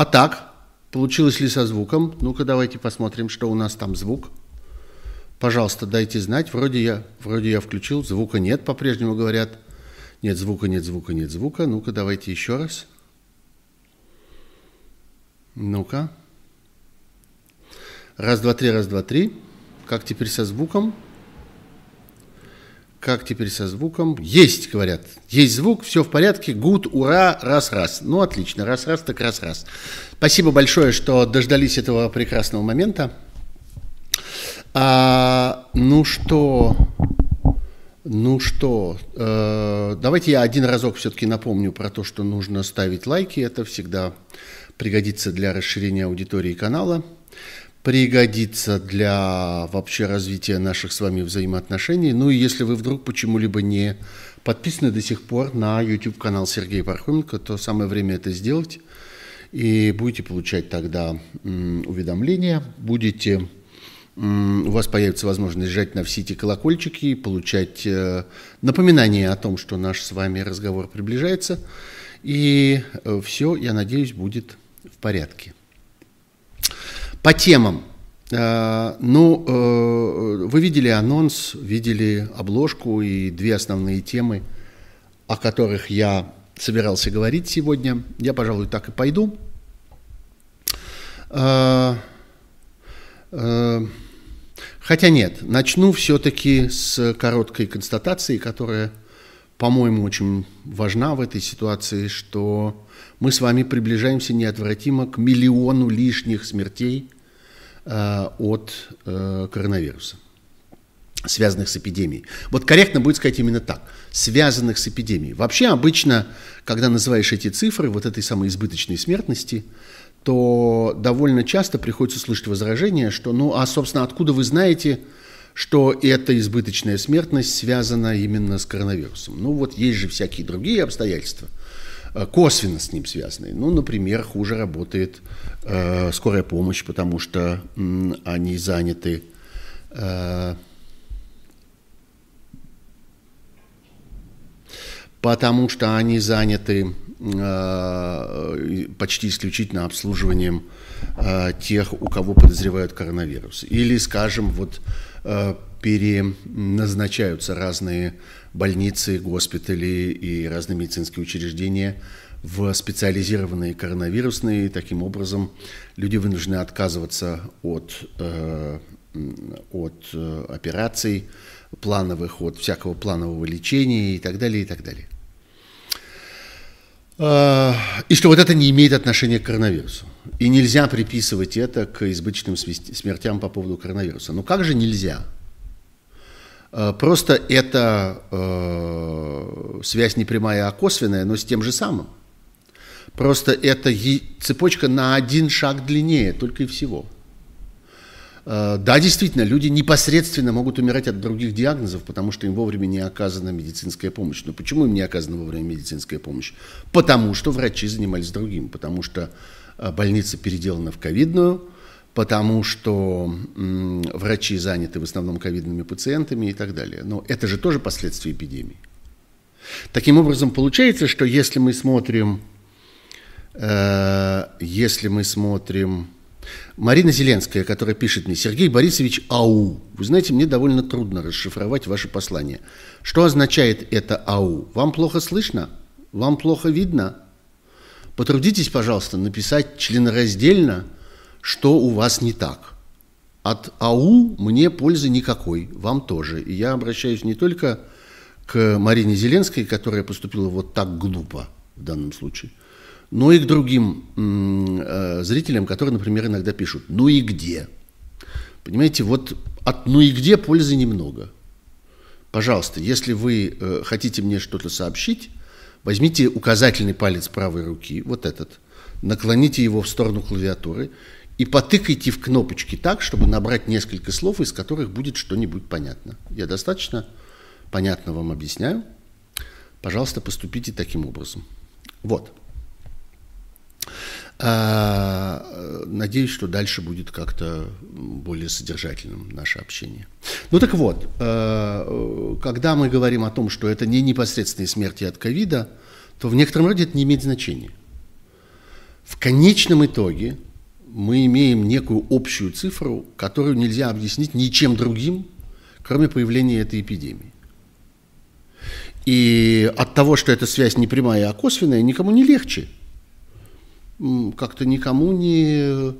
А так, получилось ли со звуком? Ну-ка, давайте посмотрим, что у нас там звук. Пожалуйста, дайте знать. Вроде я, вроде я включил, звука нет, по-прежнему говорят. Нет звука, нет звука, нет звука. Ну-ка, давайте еще раз. Ну-ка. Раз, два, три, раз, два, три. Как теперь со звуком? Как теперь со звуком? Есть, говорят. Есть звук, все в порядке. Гуд, ура, раз-раз. Ну, отлично. Раз-раз, так раз-раз. Спасибо большое, что дождались этого прекрасного момента. А, ну что, ну что, э, давайте я один разок все-таки напомню про то, что нужно ставить лайки. Это всегда пригодится для расширения аудитории канала пригодится для вообще развития наших с вами взаимоотношений. Ну и если вы вдруг почему-либо не подписаны до сих пор на YouTube-канал Сергея Пархоменко, то самое время это сделать. И будете получать тогда уведомления, будете у вас появится возможность жать на все эти колокольчики и получать э, напоминание о том, что наш с вами разговор приближается. И э, все, я надеюсь, будет в порядке. По темам. Э, ну, э, вы видели анонс, видели обложку и две основные темы, о которых я собирался говорить сегодня. Я, пожалуй, так и пойду. Э, хотя нет, начну все-таки с короткой констатации, которая, по-моему, очень важна в этой ситуации, что мы с вами приближаемся неотвратимо к миллиону лишних смертей э, от э, коронавируса, связанных с эпидемией. Вот корректно будет сказать именно так, связанных с эпидемией. Вообще обычно, когда называешь эти цифры, вот этой самой избыточной смертности, то довольно часто приходится слышать возражение, что, ну, а, собственно, откуда вы знаете, что эта избыточная смертность связана именно с коронавирусом? Ну, вот есть же всякие другие обстоятельства – Э, косвенно с ним связанные. Ну, например, хуже работает э, скорая помощь, потому что э, они заняты э, потому что они заняты э, почти исключительно обслуживанием э, тех, у кого подозревают коронавирус. Или, скажем, вот переназначаются разные больницы, госпитали и разные медицинские учреждения в специализированные коронавирусные. Таким образом, люди вынуждены отказываться от, э, от э, операций плановых, от всякого планового лечения и так далее, и так далее. Э, и что вот это не имеет отношения к коронавирусу. И нельзя приписывать это к избыточным смертям по поводу коронавируса. Но как же нельзя? Э, просто это э, связь не прямая, а косвенная, но с тем же самым. Просто это цепочка на один шаг длиннее, только и всего. Э, да, действительно, люди непосредственно могут умирать от других диагнозов, потому что им вовремя не оказана медицинская помощь. Но почему им не оказана вовремя медицинская помощь? Потому что врачи занимались другим, потому что больница переделана в ковидную, потому что врачи заняты в основном ковидными пациентами и так далее. Но это же тоже последствия эпидемии. Таким образом, получается, что если мы смотрим, э, если мы смотрим Марина Зеленская, которая пишет мне, Сергей Борисович АУ. Вы знаете, мне довольно трудно расшифровать ваше послание. Что означает это АУ? Вам плохо слышно? Вам плохо видно? Потрудитесь, пожалуйста, написать членораздельно – что у вас не так. От АУ мне пользы никакой, вам тоже. И я обращаюсь не только к Марине Зеленской, которая поступила вот так глупо в данном случае, но и к другим э, зрителям, которые, например, иногда пишут «ну и где?». Понимаете, вот от «ну и где» пользы немного. Пожалуйста, если вы э, хотите мне что-то сообщить, возьмите указательный палец правой руки, вот этот, наклоните его в сторону клавиатуры и потыкайте в кнопочки так, чтобы набрать несколько слов, из которых будет что-нибудь понятно. Я достаточно понятно вам объясняю. Пожалуйста, поступите таким образом. Вот. А, надеюсь, что дальше будет как-то более содержательным наше общение. Ну так вот, а, когда мы говорим о том, что это не непосредственные смерти от ковида, то в некотором роде это не имеет значения. в конечном итоге мы имеем некую общую цифру, которую нельзя объяснить ничем другим, кроме появления этой эпидемии. И от того, что эта связь не прямая, а косвенная, никому не легче. Как-то никому не...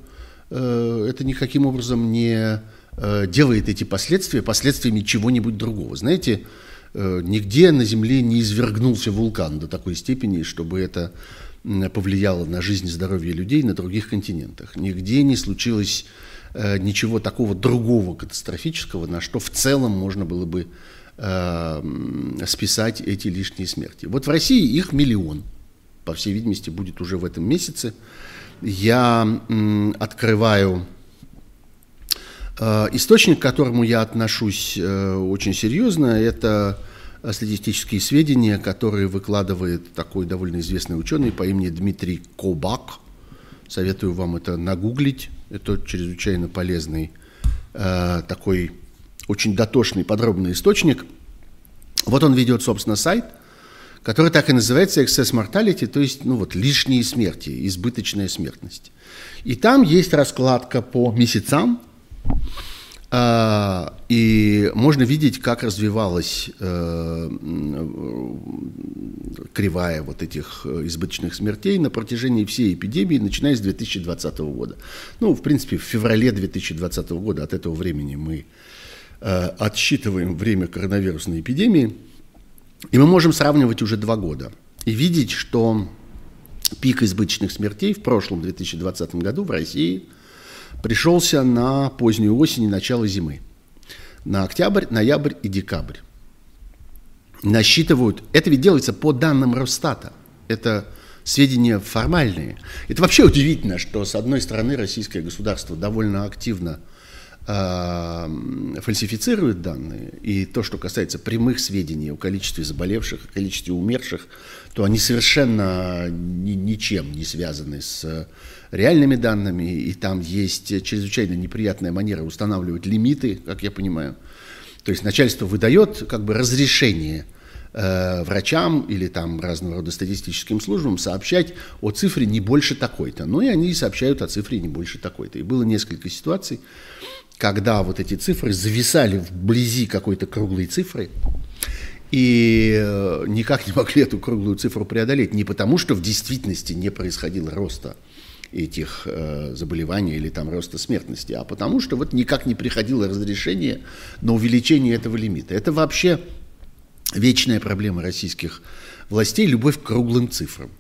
Э, это никаким образом не э, делает эти последствия последствиями чего-нибудь другого. Знаете, э, нигде на Земле не извергнулся вулкан до такой степени, чтобы это повлияло на жизнь и здоровье людей на других континентах. Нигде не случилось ничего такого другого катастрофического, на что в целом можно было бы списать эти лишние смерти. Вот в России их миллион, по всей видимости, будет уже в этом месяце. Я открываю э, источник, к которому я отношусь э, очень серьезно, это статистические сведения, которые выкладывает такой довольно известный ученый по имени Дмитрий Кобак. Советую вам это нагуглить. Это чрезвычайно полезный э, такой очень дотошный, подробный источник. Вот он ведет, собственно, сайт, который так и называется Excess Mortality, то есть ну вот, лишние смерти, избыточная смертность. И там есть раскладка по месяцам, а, и можно видеть, как развивалась э, кривая вот этих э, избыточных смертей на протяжении всей эпидемии, начиная с 2020 года. Ну, в принципе, в феврале 2020 года от этого времени мы Э, отсчитываем время коронавирусной эпидемии, и мы можем сравнивать уже два года и видеть, что пик избыточных смертей в прошлом 2020 году в России пришелся на позднюю осень и начало зимы. На октябрь, ноябрь и декабрь. Насчитывают, это ведь делается по данным Росстата. Это сведения формальные. Это вообще удивительно, что с одной стороны российское государство довольно активно фальсифицируют данные, и то, что касается прямых сведений о количестве заболевших, о количестве умерших, то они совершенно ни, ничем не связаны с реальными данными, и там есть чрезвычайно неприятная манера устанавливать лимиты, как я понимаю. То есть начальство выдает как бы разрешение э, врачам или там разного рода статистическим службам сообщать о цифре не больше такой-то. Ну и они сообщают о цифре не больше такой-то. И было несколько ситуаций, когда вот эти цифры зависали вблизи какой-то круглой цифры, и э, никак не могли эту круглую цифру преодолеть. Не потому, что в действительности не происходило роста этих э, заболеваний или там роста смертности, а потому что вот никак не приходило разрешение на увеличение этого лимита. Это вообще вечная проблема российских властей – любовь к круглым цифрам.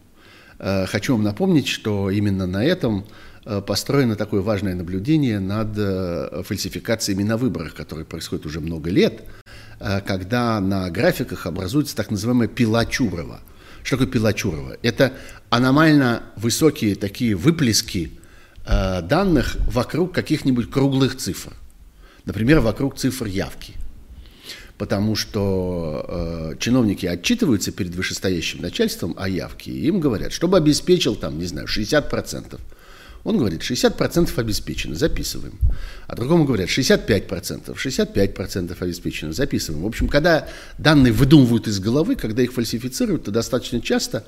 Э, хочу вам напомнить, что именно на этом Э, построено такое важное наблюдение над э, фальсификациями на выборах, которые происходят уже много лет, когда на графиках образуется так называемая пила Чурова. Что такое пила Чурова? Это аномально высокие такие выплески данных вокруг каких-нибудь круглых цифр. Например, вокруг цифр явки. Потому что э, чиновники отчитываются перед вышестоящим начальством о явке, и им говорят, чтобы обеспечил там, не знаю, 60%, он говорит, 60% обеспечено, записываем. А другому говорят, 65%, 65% обеспечено, записываем. В общем, когда данные выдумывают из головы, когда их фальсифицируют, то достаточно часто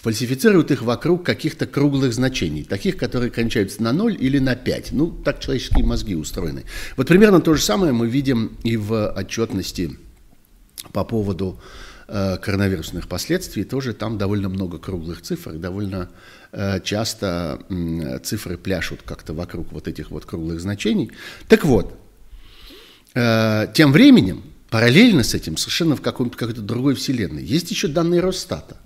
фальсифицируют их вокруг каких-то круглых значений, таких, которые кончаются на 0 или на 5. Ну, так человеческие мозги устроены. Вот примерно то же самое мы видим и в отчетности по поводу э, коронавирусных последствий. Тоже там довольно много круглых цифр, довольно Э, часто цифры пляшут как-то вокруг вот этих вот круглых значений. Так вот, э, тем временем, параллельно с этим, совершенно в какой-то другой вселенной, есть еще данные Росстата.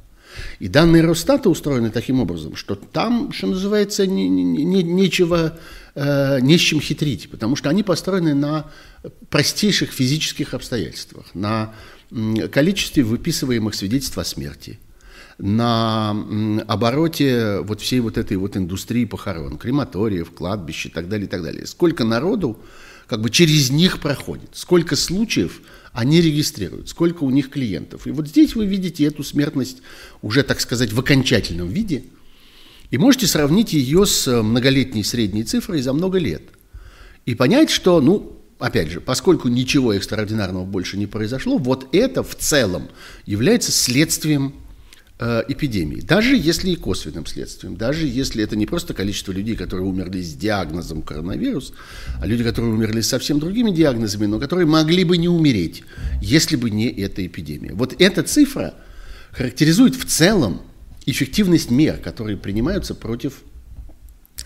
И данные Росстата устроены таким образом, что там, что называется, не, не, нечего, э, не с чем хитрить, потому что они построены на простейших физических обстоятельствах, на количестве выписываемых свидетельств о смерти – на обороте вот всей вот этой вот индустрии похорон, крематориев, кладбищ и так далее, и так далее. Сколько народу как бы через них проходит, сколько случаев они регистрируют, сколько у них клиентов. И вот здесь вы видите эту смертность уже, так сказать, в окончательном виде, и можете сравнить ее с многолетней средней цифрой за много лет. И понять, что, ну, опять же, поскольку ничего экстраординарного больше не произошло, вот это в целом является следствием э, эпидемии, даже если и косвенным следствием, даже если это не просто количество людей, которые умерли с диагнозом коронавирус, а люди, которые умерли с совсем другими диагнозами, но которые могли бы не умереть, если бы не эта эпидемия. Вот эта цифра характеризует в целом эффективность мер, которые принимаются против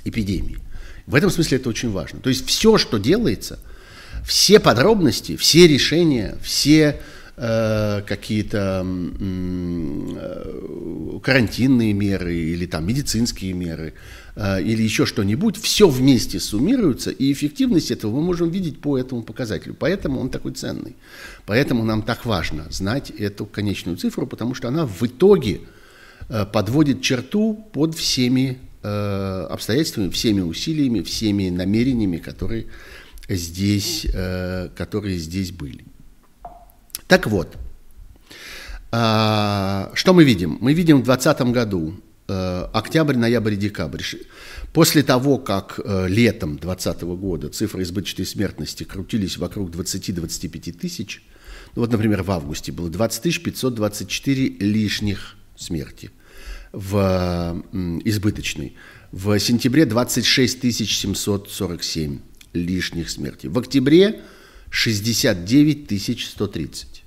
эпидемии. В этом смысле это очень важно. То есть все, что делается, все подробности, все решения, все э, какие-то э, карантинные меры или там медицинские меры э, или еще что-нибудь, все вместе суммируется, и эффективность этого мы можем видеть по этому показателю. Поэтому он такой ценный. Поэтому нам так важно знать эту конечную цифру, потому что она в итоге подводит черту под всеми обстоятельствами, всеми усилиями, всеми намерениями, которые здесь, которые здесь были. Так вот, а, что мы видим? Мы видим в 2020 году э, октябрь, ноябрь, декабрь. После того, как э, летом 2020 года цифры избыточной смертности крутились вокруг 20-25 тысяч, ну вот, например, в августе было 20 524 лишних смерти в избыточной. В сентябре 26 747 лишних смертей. В октябре 69 130.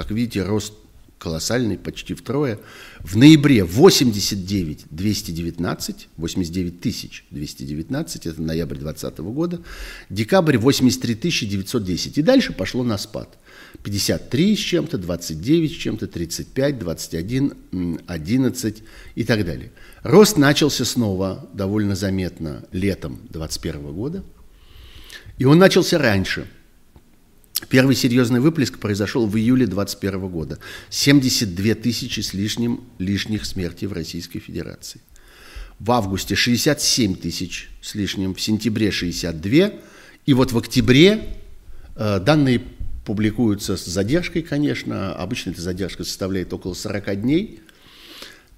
Как видите, рост колоссальный, почти втрое. В ноябре 89 219, 89 тысяч 219, это ноябрь 2020 года. Декабрь 83 910. И дальше пошло на спад. 53 с чем-то, 29 с чем-то, 35, 21, 11 и так далее. Рост начался снова довольно заметно летом 2021 года. И он начался раньше. Первый серьезный выплеск произошел в июле 2021 года. 72 тысячи с лишним лишних смертей в Российской Федерации. В августе 67 тысяч с лишним, в сентябре 62, и вот в октябре э, данные публикуются с задержкой, конечно, обычно эта задержка составляет около 40 дней,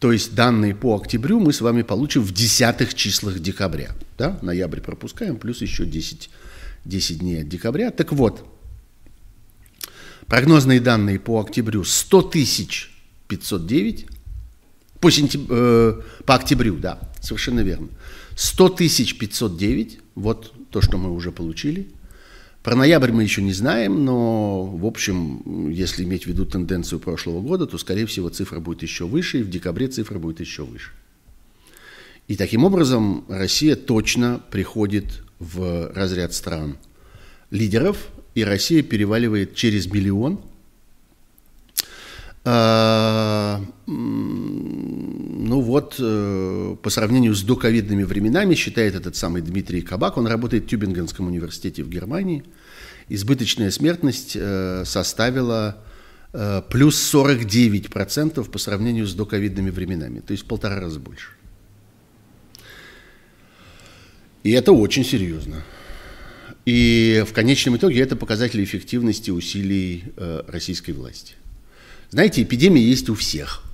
то есть данные по октябрю мы с вами получим в десятых числах декабря. Да? Ноябрь пропускаем, плюс еще 10, 10 дней от декабря. Так вот, прогнозные данные по октябрю 100 тысяч 509, по, сентяб... э, по октябрю, да, совершенно верно. 100 тысяч 509, вот то, что мы уже получили – про ноябрь мы еще не знаем, но, в общем, если иметь в виду тенденцию прошлого года, то, скорее всего, цифра будет еще выше, и в декабре цифра будет еще выше. И таким образом Россия точно приходит в разряд стран лидеров, и Россия переваливает через миллион. А, ну вот, э, по сравнению с доковидными временами, считает этот самый Дмитрий Кабак, он работает в Тюбингенском университете в Германии, избыточная смертность э, составила э, плюс 49% по сравнению с доковидными временами, то есть в полтора раза больше. И это очень серьезно. И в конечном итоге это показатель эффективности усилий российской власти. Знаете, эпидемия есть у всех –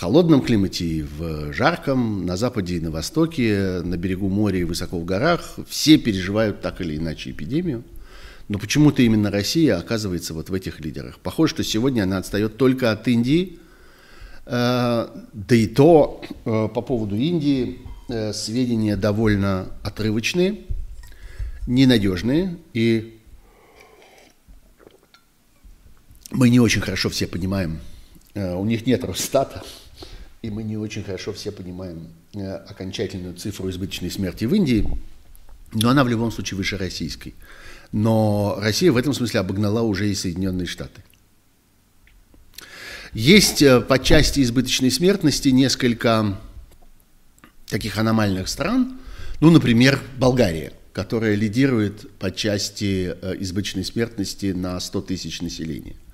холодном климате, в жарком, на западе и на востоке, на берегу моря и высоко в горах, все переживают так или иначе эпидемию. Но почему-то именно Россия оказывается вот в этих лидерах. Похоже, что сегодня она отстает только от Индии, э, да и то э, по поводу Индии э, сведения довольно отрывочные, ненадежные, и мы не очень хорошо все понимаем, у них нет Росстата, и мы не очень хорошо все понимаем э, окончательную цифру избыточной смерти в Индии, но она в любом случае выше российской. Но Россия в этом смысле обогнала уже и Соединенные Штаты. Есть э, по части избыточной смертности несколько таких аномальных стран, ну, например, Болгария, которая лидирует по части э, избыточной смертности на 100 тысяч населения –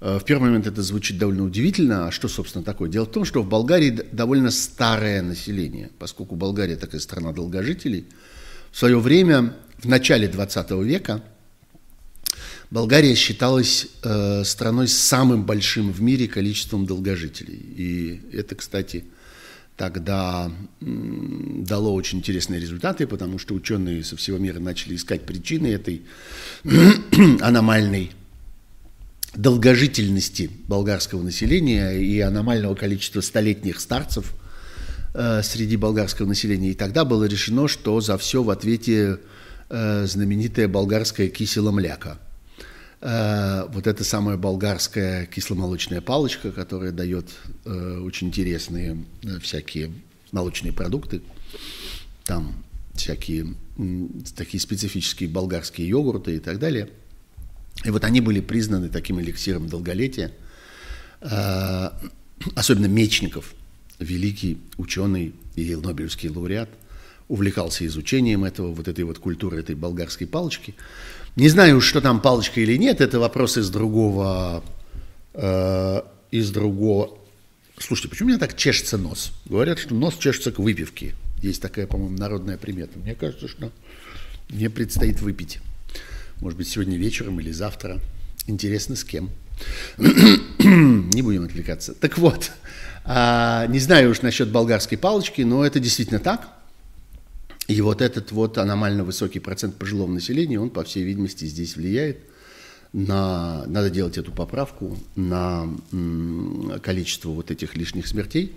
Э, в первый момент это звучит довольно удивительно. А что, собственно, такое? Дело в том, что в Болгарии довольно старое население, поскольку Болгария такая страна долгожителей. В свое время, в начале 20 века, Болгария считалась э, страной с самым большим в мире количеством долгожителей. И это, кстати, тогда дало очень интересные результаты, потому что ученые со всего мира начали искать причины этой аномальной долгожительности болгарского населения и аномального количества столетних старцев э, среди болгарского населения. И тогда было решено, что за все в ответе э, знаменитая болгарская киселомляка. Э, вот эта самая болгарская кисломолочная палочка, которая дает э, очень интересные э, всякие молочные продукты. Там всякие такие специфические болгарские йогурты и так далее. И вот они были признаны таким эликсиром долголетия. Особенно Мечников, великий ученый и Нобелевский лауреат, увлекался изучением этого, вот этой вот культуры, этой болгарской палочки. Не знаю, что там палочка или нет, это вопрос из другого, э, из другого. Слушайте, почему у меня так чешется нос? Говорят, что нос чешется к выпивке. Есть такая, по-моему, народная примета. Мне кажется, что мне предстоит выпить. Может быть, сегодня вечером или завтра. Интересно, с кем. Не будем отвлекаться. Так вот, а, не знаю уж насчет болгарской палочки, но это действительно так. И вот этот вот аномально высокий процент пожилого населения, он, по всей видимости, здесь влияет на, надо делать эту поправку, на количество вот этих лишних смертей.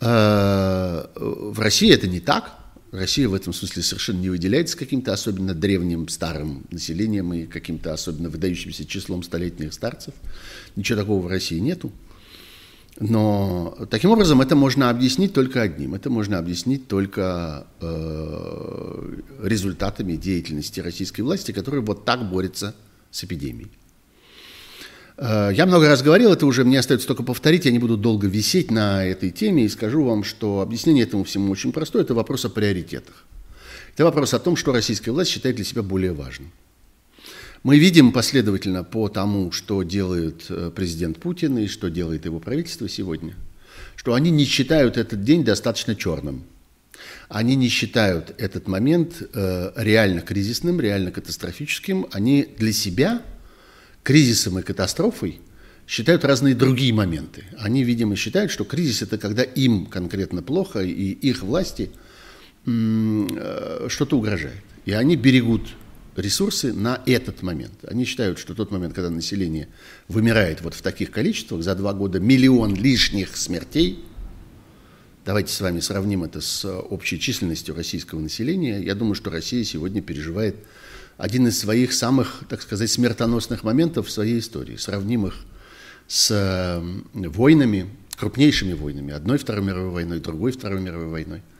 Э, в России это не так. Россия в этом смысле совершенно не выделяется каким-то особенно древним старым населением и каким-то особенно выдающимся числом столетних старцев. Ничего такого в России нету. Но таким образом это можно объяснить только одним. Это можно объяснить только э, результатами деятельности российской власти, которая вот так борется с эпидемией. Э, я много раз говорил, это уже мне остается только повторить, я не буду долго висеть на этой теме и скажу вам, что объяснение этому всему очень простое, это вопрос о приоритетах. Это вопрос о том, что российская власть считает для себя более важным. Мы видим последовательно по тому, что делает э, президент Путин и что делает его правительство сегодня, что они не считают этот день достаточно черным. Они не считают этот момент э, реально кризисным, реально катастрофическим. Они для себя кризисом и катастрофой считают разные другие моменты. Они, видимо, считают, что кризис – это когда им конкретно плохо и их власти э, что-то угрожает. И они берегут ресурсы на этот момент. Они считают, что тот момент, когда население вымирает вот в таких количествах, за два года миллион лишних смертей, давайте с вами сравним это с общей численностью российского населения, я думаю, что Россия сегодня переживает один из своих самых, так сказать, смертоносных моментов в своей истории, сравнимых с войнами, крупнейшими войнами, одной Второй мировой войной, другой Второй мировой войной –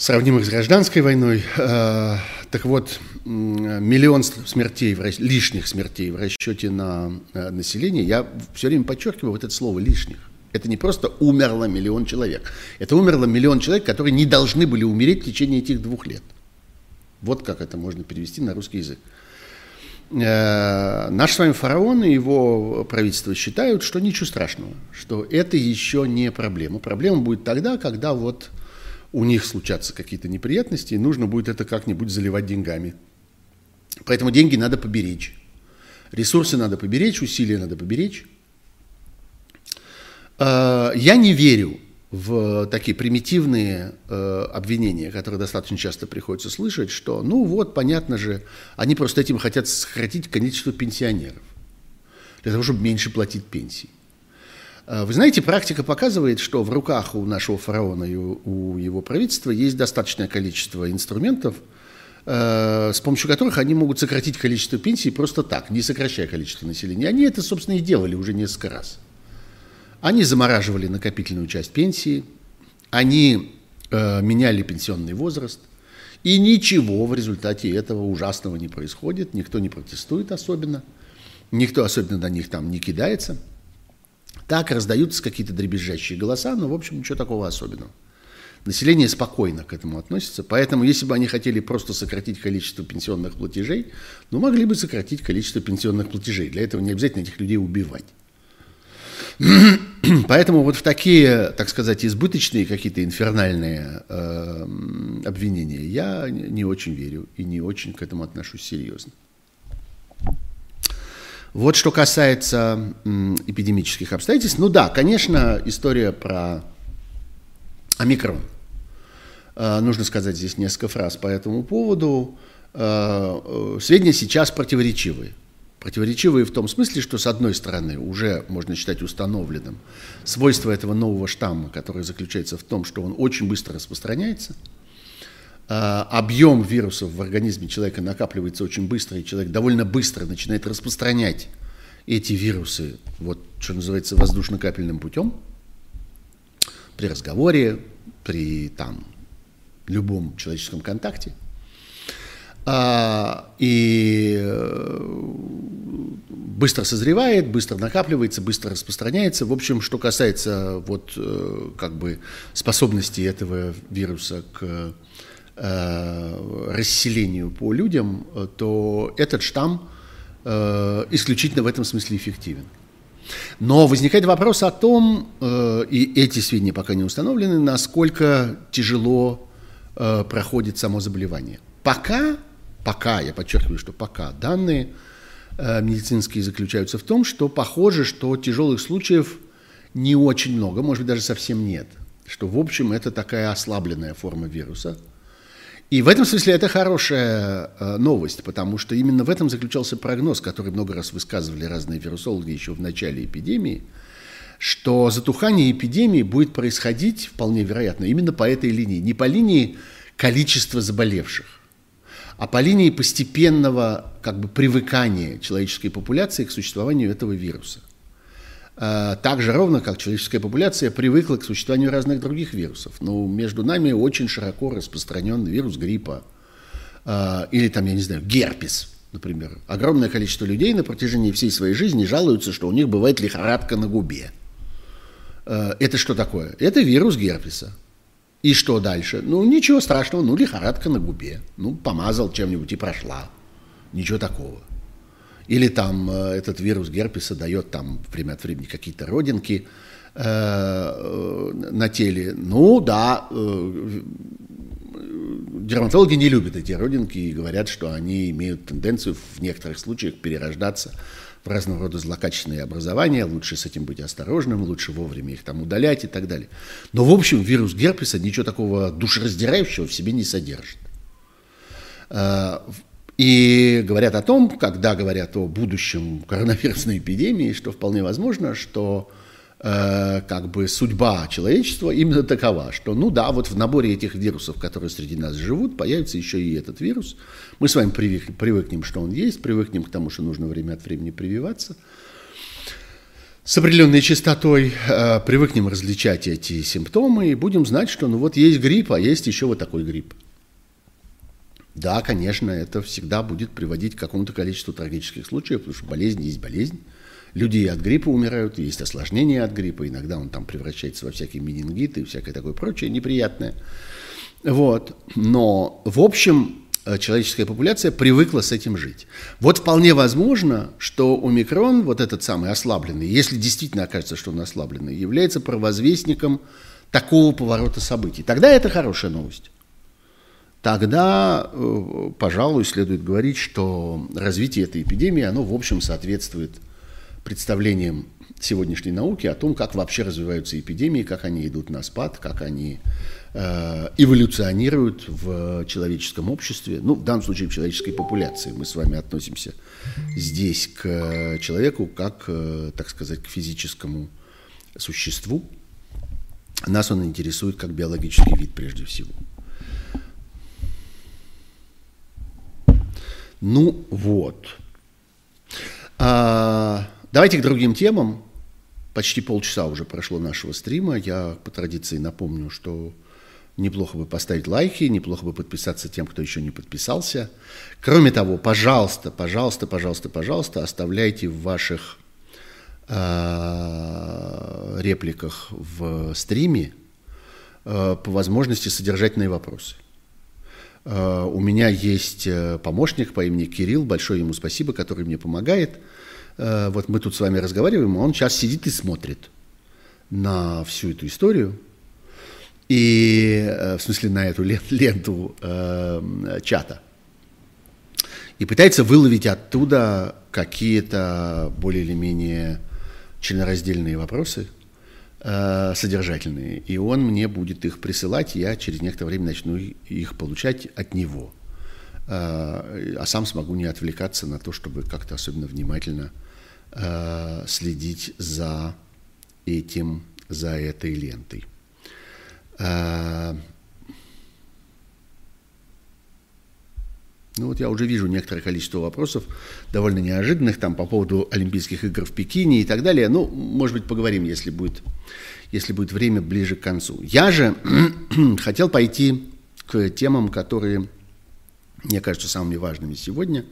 сравнимых с гражданской войной. Э, так вот, миллион смертей, лишних смертей в расчете на э, население, я все время подчеркиваю вот это слово «лишних». Это не просто умерло миллион человек. Это умерло миллион человек, которые не должны были умереть в течение этих двух лет. Вот как это можно перевести на русский язык. Э, наш с вами фараон и его правительство считают, что ничего страшного, что это еще не проблема. Проблема будет тогда, когда вот у них случатся какие-то неприятности, и нужно будет это как-нибудь заливать деньгами. Поэтому деньги надо поберечь. Ресурсы надо поберечь, усилия надо поберечь. А, я не верю в такие примитивные э, обвинения, которые достаточно часто приходится слышать, что, ну вот, понятно же, они просто этим хотят сократить количество пенсионеров, для того, чтобы меньше платить пенсии. А, вы знаете, практика показывает, что в руках у нашего фараона и у его правительства есть достаточное количество инструментов, э, с помощью которых они могут сократить количество пенсий просто так, не сокращая количество населения. Они это, собственно, и делали уже несколько раз. Они замораживали накопительную часть пенсии, они э, меняли пенсионный возраст, и ничего в результате этого ужасного не происходит, никто не протестует особенно, никто особенно на них там не кидается – так раздаются какие-то дребезжащие голоса, но, в общем, ничего такого особенного. Население спокойно к этому относится, поэтому если бы они хотели просто сократить количество пенсионных платежей, ну, могли бы сократить количество пенсионных платежей. Для этого не обязательно этих людей убивать. Поэтому вот в такие, так сказать, избыточные какие-то инфернальные э, обвинения я не очень верю и не очень к этому отношусь серьезно. Вот что касается эпидемических обстоятельств, ну да, конечно, история про омикрон. Э, нужно сказать здесь несколько фраз по этому поводу. Э, сведения сейчас противоречивые. Противоречивые в том смысле, что с одной стороны уже можно считать установленным свойство этого нового штамма, которое заключается в том, что он очень быстро распространяется, а, объем вирусов в организме человека накапливается очень быстро, и человек довольно быстро начинает распространять эти вирусы, вот что называется, воздушно-капельным путем, при разговоре, при там, любом человеческом контакте. А, и э, быстро созревает, быстро накапливается, быстро распространяется. В общем, что касается вот э, как бы способности этого вируса к э, расселению по людям, то этот штамм исключительно в этом смысле эффективен. Но возникает вопрос о том, и эти сведения пока не установлены, насколько тяжело проходит само заболевание. Пока пока, я подчеркиваю, что пока, данные э, медицинские заключаются в том, что похоже, что тяжелых случаев не очень много, может быть, даже совсем нет. Что, в общем, это такая ослабленная форма вируса. И в этом смысле это хорошая э, новость, потому что именно в этом заключался прогноз, который много раз высказывали разные вирусологи еще в начале эпидемии, что затухание эпидемии будет происходить, вполне вероятно, именно по этой линии, не по линии количества заболевших, а по линии постепенного как бы привыкания человеческой популяции к существованию этого вируса. А, так же ровно, как человеческая популяция привыкла к существованию разных других вирусов. Но ну, между нами очень широко распространен вирус гриппа. А, или там, я не знаю, герпес, например. Огромное количество людей на протяжении всей своей жизни жалуются, что у них бывает лихорадка на губе. А, это что такое? Это вирус герпеса. И что дальше? Ну, ничего страшного, ну, лихорадка на губе. Ну, помазал чем-нибудь и прошла. Ничего такого. Или там э, этот вирус герпеса дает там время от времени какие-то родинки э, э, на теле. Ну, да, дерматологи не любят эти родинки и говорят, что они имеют тенденцию в некоторых случаях перерождаться в разного рода злокачественные образования, лучше с этим быть осторожным, лучше вовремя их там удалять и так далее. Но, в общем, вирус герпеса ничего такого душераздирающего в себе не содержит. И говорят о том, когда говорят о будущем коронавирусной эпидемии, что вполне возможно, что Э, как бы судьба человечества именно такова, что, ну да, вот в наборе этих вирусов, которые среди нас живут, появится еще и этот вирус. Мы с вами привык, привыкнем, что он есть, привыкнем к тому, что нужно время от времени прививаться. С определенной частотой э, привыкнем различать эти симптомы и будем знать, что ну вот есть грипп, а есть еще вот такой грипп. Да, конечно, это всегда будет приводить к какому-то количеству трагических случаев, потому что болезнь есть болезнь. Люди от гриппа умирают, есть осложнения от гриппа, иногда он там превращается во всякие менингиты и всякое такое прочее неприятное. Вот. Но, в общем, э, человеческая популяция привыкла с этим жить. Вот вполне возможно, что омикрон, вот этот самый ослабленный, если действительно окажется, что он ослабленный, является провозвестником такого поворота событий. Тогда это хорошая новость. Тогда, э, пожалуй, следует говорить, что развитие этой эпидемии, оно, в общем, соответствует представлением сегодняшней науки о том, как вообще развиваются эпидемии, как они идут на спад, как они э, эволюционируют в человеческом обществе, ну, в данном случае в человеческой популяции. Мы с вами относимся здесь к человеку как, э, так сказать, к физическому существу. Нас он интересует как биологический вид прежде всего. Ну вот. А, Давайте к другим темам. Почти полчаса уже прошло нашего стрима. Я по традиции напомню, что неплохо бы поставить лайки, неплохо бы подписаться тем, кто еще не подписался. Кроме того, пожалуйста, пожалуйста, пожалуйста, пожалуйста, оставляйте в ваших э, репликах в стриме э, по возможности содержательные вопросы. Э, у меня есть э, помощник по имени Кирилл, большое ему спасибо, который мне помогает – Э, вот мы тут с вами разговариваем, он сейчас сидит и смотрит на всю эту историю, и, в смысле, на эту ленту э, чата. И пытается выловить оттуда какие-то более или менее членораздельные вопросы, э, содержательные. И он мне будет их присылать, я через некоторое время начну их получать от него. а сам смогу не отвлекаться на то, чтобы как-то особенно внимательно следить за этим, за этой лентой. Ну вот я уже вижу некоторое количество вопросов, довольно неожиданных, там по поводу Олимпийских игр в Пекине и так далее. Ну, может быть, поговорим, если будет, если будет время ближе к концу. Я же хотел пойти к темам, которые, мне кажутся, самыми важными сегодня.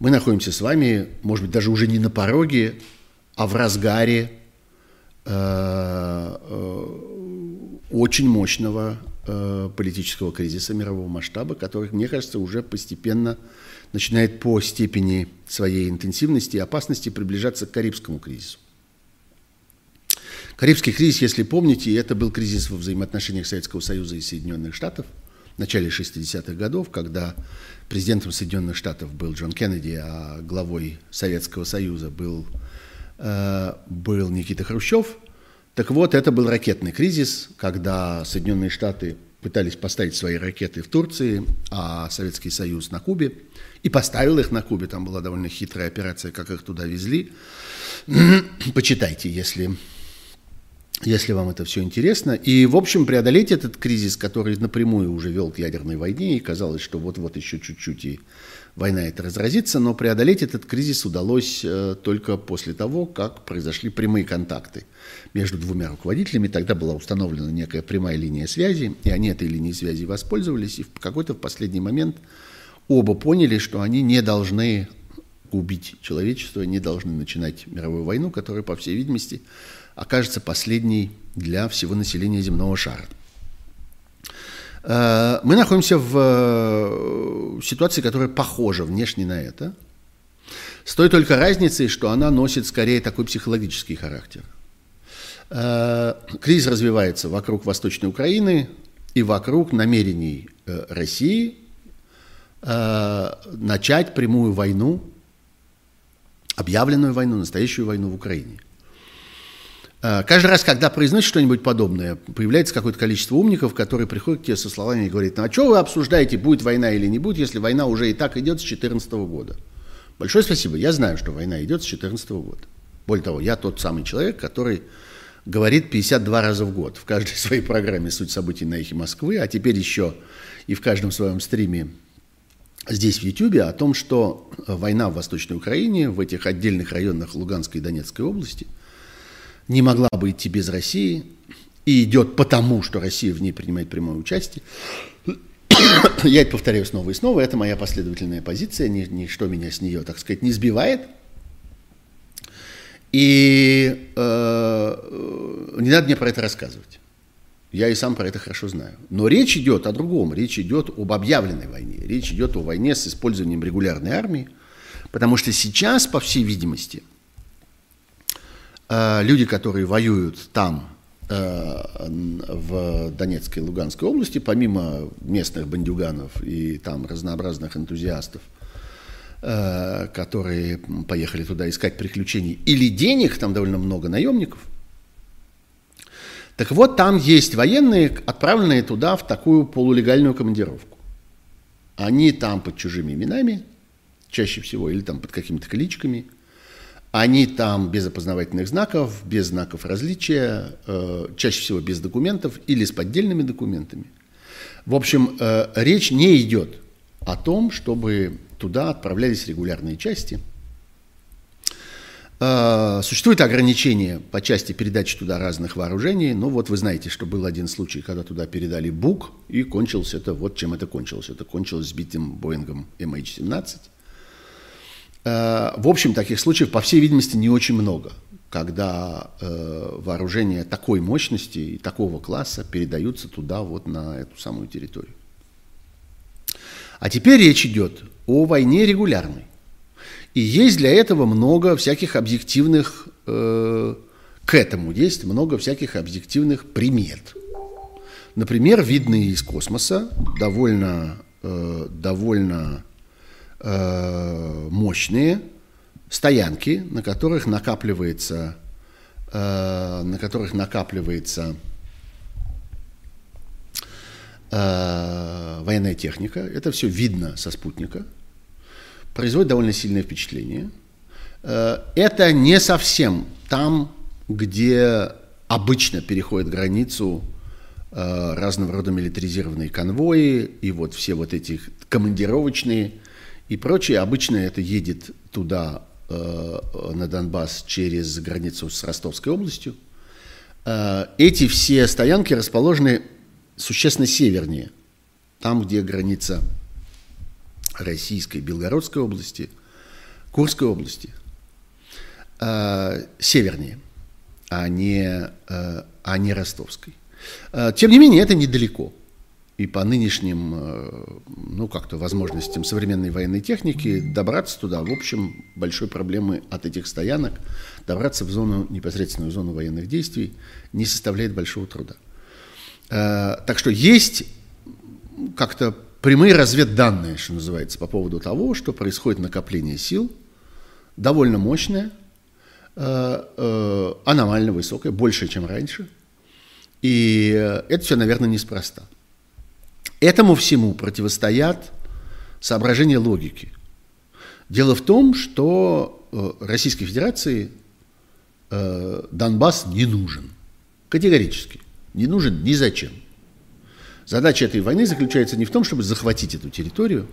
Мы находимся с вами, может быть, даже уже не на пороге, а в разгаре э, э, очень мощного политического кризиса мирового масштаба, который, мне кажется, уже постепенно начинает по степени своей интенсивности и опасности приближаться к Карибскому кризису. Карибский кризис, если помните, это был кризис во взаимоотношениях Советского Союза и Соединенных Штатов в начале 60-х годов, когда президентом Соединенных Штатов был Джон Кеннеди, а главой Советского Союза был, э, был Никита Хрущев – так вот, это был ракетный кризис, когда Соединенные Штаты пытались поставить свои ракеты в Турции, а Советский Союз на Кубе, и поставил их на Кубе. Там была довольно хитрая операция, как их туда везли. Почитайте, если, если вам это все интересно. И, в общем, преодолеть этот кризис, который напрямую уже вел к ядерной войне, и казалось, что вот-вот еще чуть-чуть и война это разразится, но преодолеть этот кризис удалось э, только после того, как произошли прямые контакты между двумя руководителями. Тогда была установлена некая прямая линия связи, и они этой линией связи воспользовались, и в какой-то в последний момент оба поняли, что они не должны убить человечество, не должны начинать мировую войну, которая, по всей видимости, окажется последней для всего населения земного шара. Э, мы находимся в э, ситуации, которая похожа внешне на это, с той только разницей, что она носит скорее такой психологический характер. Э, кризис развивается вокруг Восточной Украины и вокруг намерений России начать прямую войну, объявленную войну, настоящую войну в Украине. Э, каждый раз, когда произносишь что-нибудь подобное, появляется какое-то количество умников, которые приходят к тебе со словами и говорят, ну а что вы обсуждаете, будет война или не будет, если война уже и так идет с 2014 года? Большое спасибо, я знаю, что война идет с 2014 года. Более того, я тот самый человек, который говорит 52 раза в год в каждой своей программе «Суть событий на эхе Москвы», а теперь еще и в каждом своем стриме здесь, в Ютьюбе, о том, что война в Восточной Украине, в этих отдельных районах Луганской и Донецкой области – не могла бы идти без России и идет потому, что Россия в ней принимает прямое участие. Я это повторяю снова и снова, это моя последовательная позиция, ничто меня с нее, так сказать, не сбивает. И э, не надо мне про это рассказывать. Я и сам про это хорошо знаю. Но речь идет о другом. Речь идет об объявленной войне. Речь идет о войне с использованием регулярной армии. Потому что сейчас, по всей видимости, Э, люди, которые воюют там, э, в Донецкой и Луганской области, помимо местных бандюганов и там разнообразных энтузиастов, э, которые поехали туда искать приключений, или денег, там довольно много наемников. Так вот, там есть военные, отправленные туда в такую полулегальную командировку. Они там под чужими именами, чаще всего, или там под какими-то кличками – они там без опознавательных знаков, без знаков различия, э, чаще всего без документов или с поддельными документами. В общем, э, речь не идет о том, чтобы туда отправлялись регулярные части. Э, существует ограничение по части передачи туда разных вооружений. Ну вот вы знаете, что был один случай, когда туда передали БУК, и кончилось это, вот чем это кончилось. Это кончилось сбитым Боингом MH17. Э, в общем, таких случаев, по всей видимости, не очень много, когда э, вооружения такой мощности и такого класса передаются туда, вот на эту самую территорию. А теперь речь идет о войне регулярной. И есть для этого много всяких объективных, э, к этому есть много всяких объективных примет. Например, видные из космоса довольно, э, довольно э, мощные стоянки, на которых накапливается, э, на которых накапливается э, военная техника, это все видно со спутника, производит довольно сильное впечатление. Э, это не совсем там, где обычно переходят границу э, разного рода милитаризированные конвои и вот все вот эти командировочные и прочее. Обычно это едет туда, э, на Донбасс, через границу с Ростовской областью. Эти все стоянки расположены существенно севернее, там, где граница Российской, Белгородской области, Курской области, э, севернее, а не, э, а не Ростовской. Э, тем не менее, это недалеко. И по нынешним, э, ну, как-то возможностям современной военной техники добраться туда, в общем, большой проблемы от этих стоянок, добраться в зону, непосредственную зону военных действий не составляет большого труда. Э, так что есть как-то прямые разведданные, что называется, по поводу того, что происходит накопление сил, довольно мощное, э, аномально высокое, больше, чем раньше. И это все, наверное, неспроста. Этому всему противостоят соображения логики. Дело в том, что Российской Федерации Донбасс не нужен. Категорически не нужен ни зачем. Задача этой войны заключается не в том, чтобы захватить эту территорию,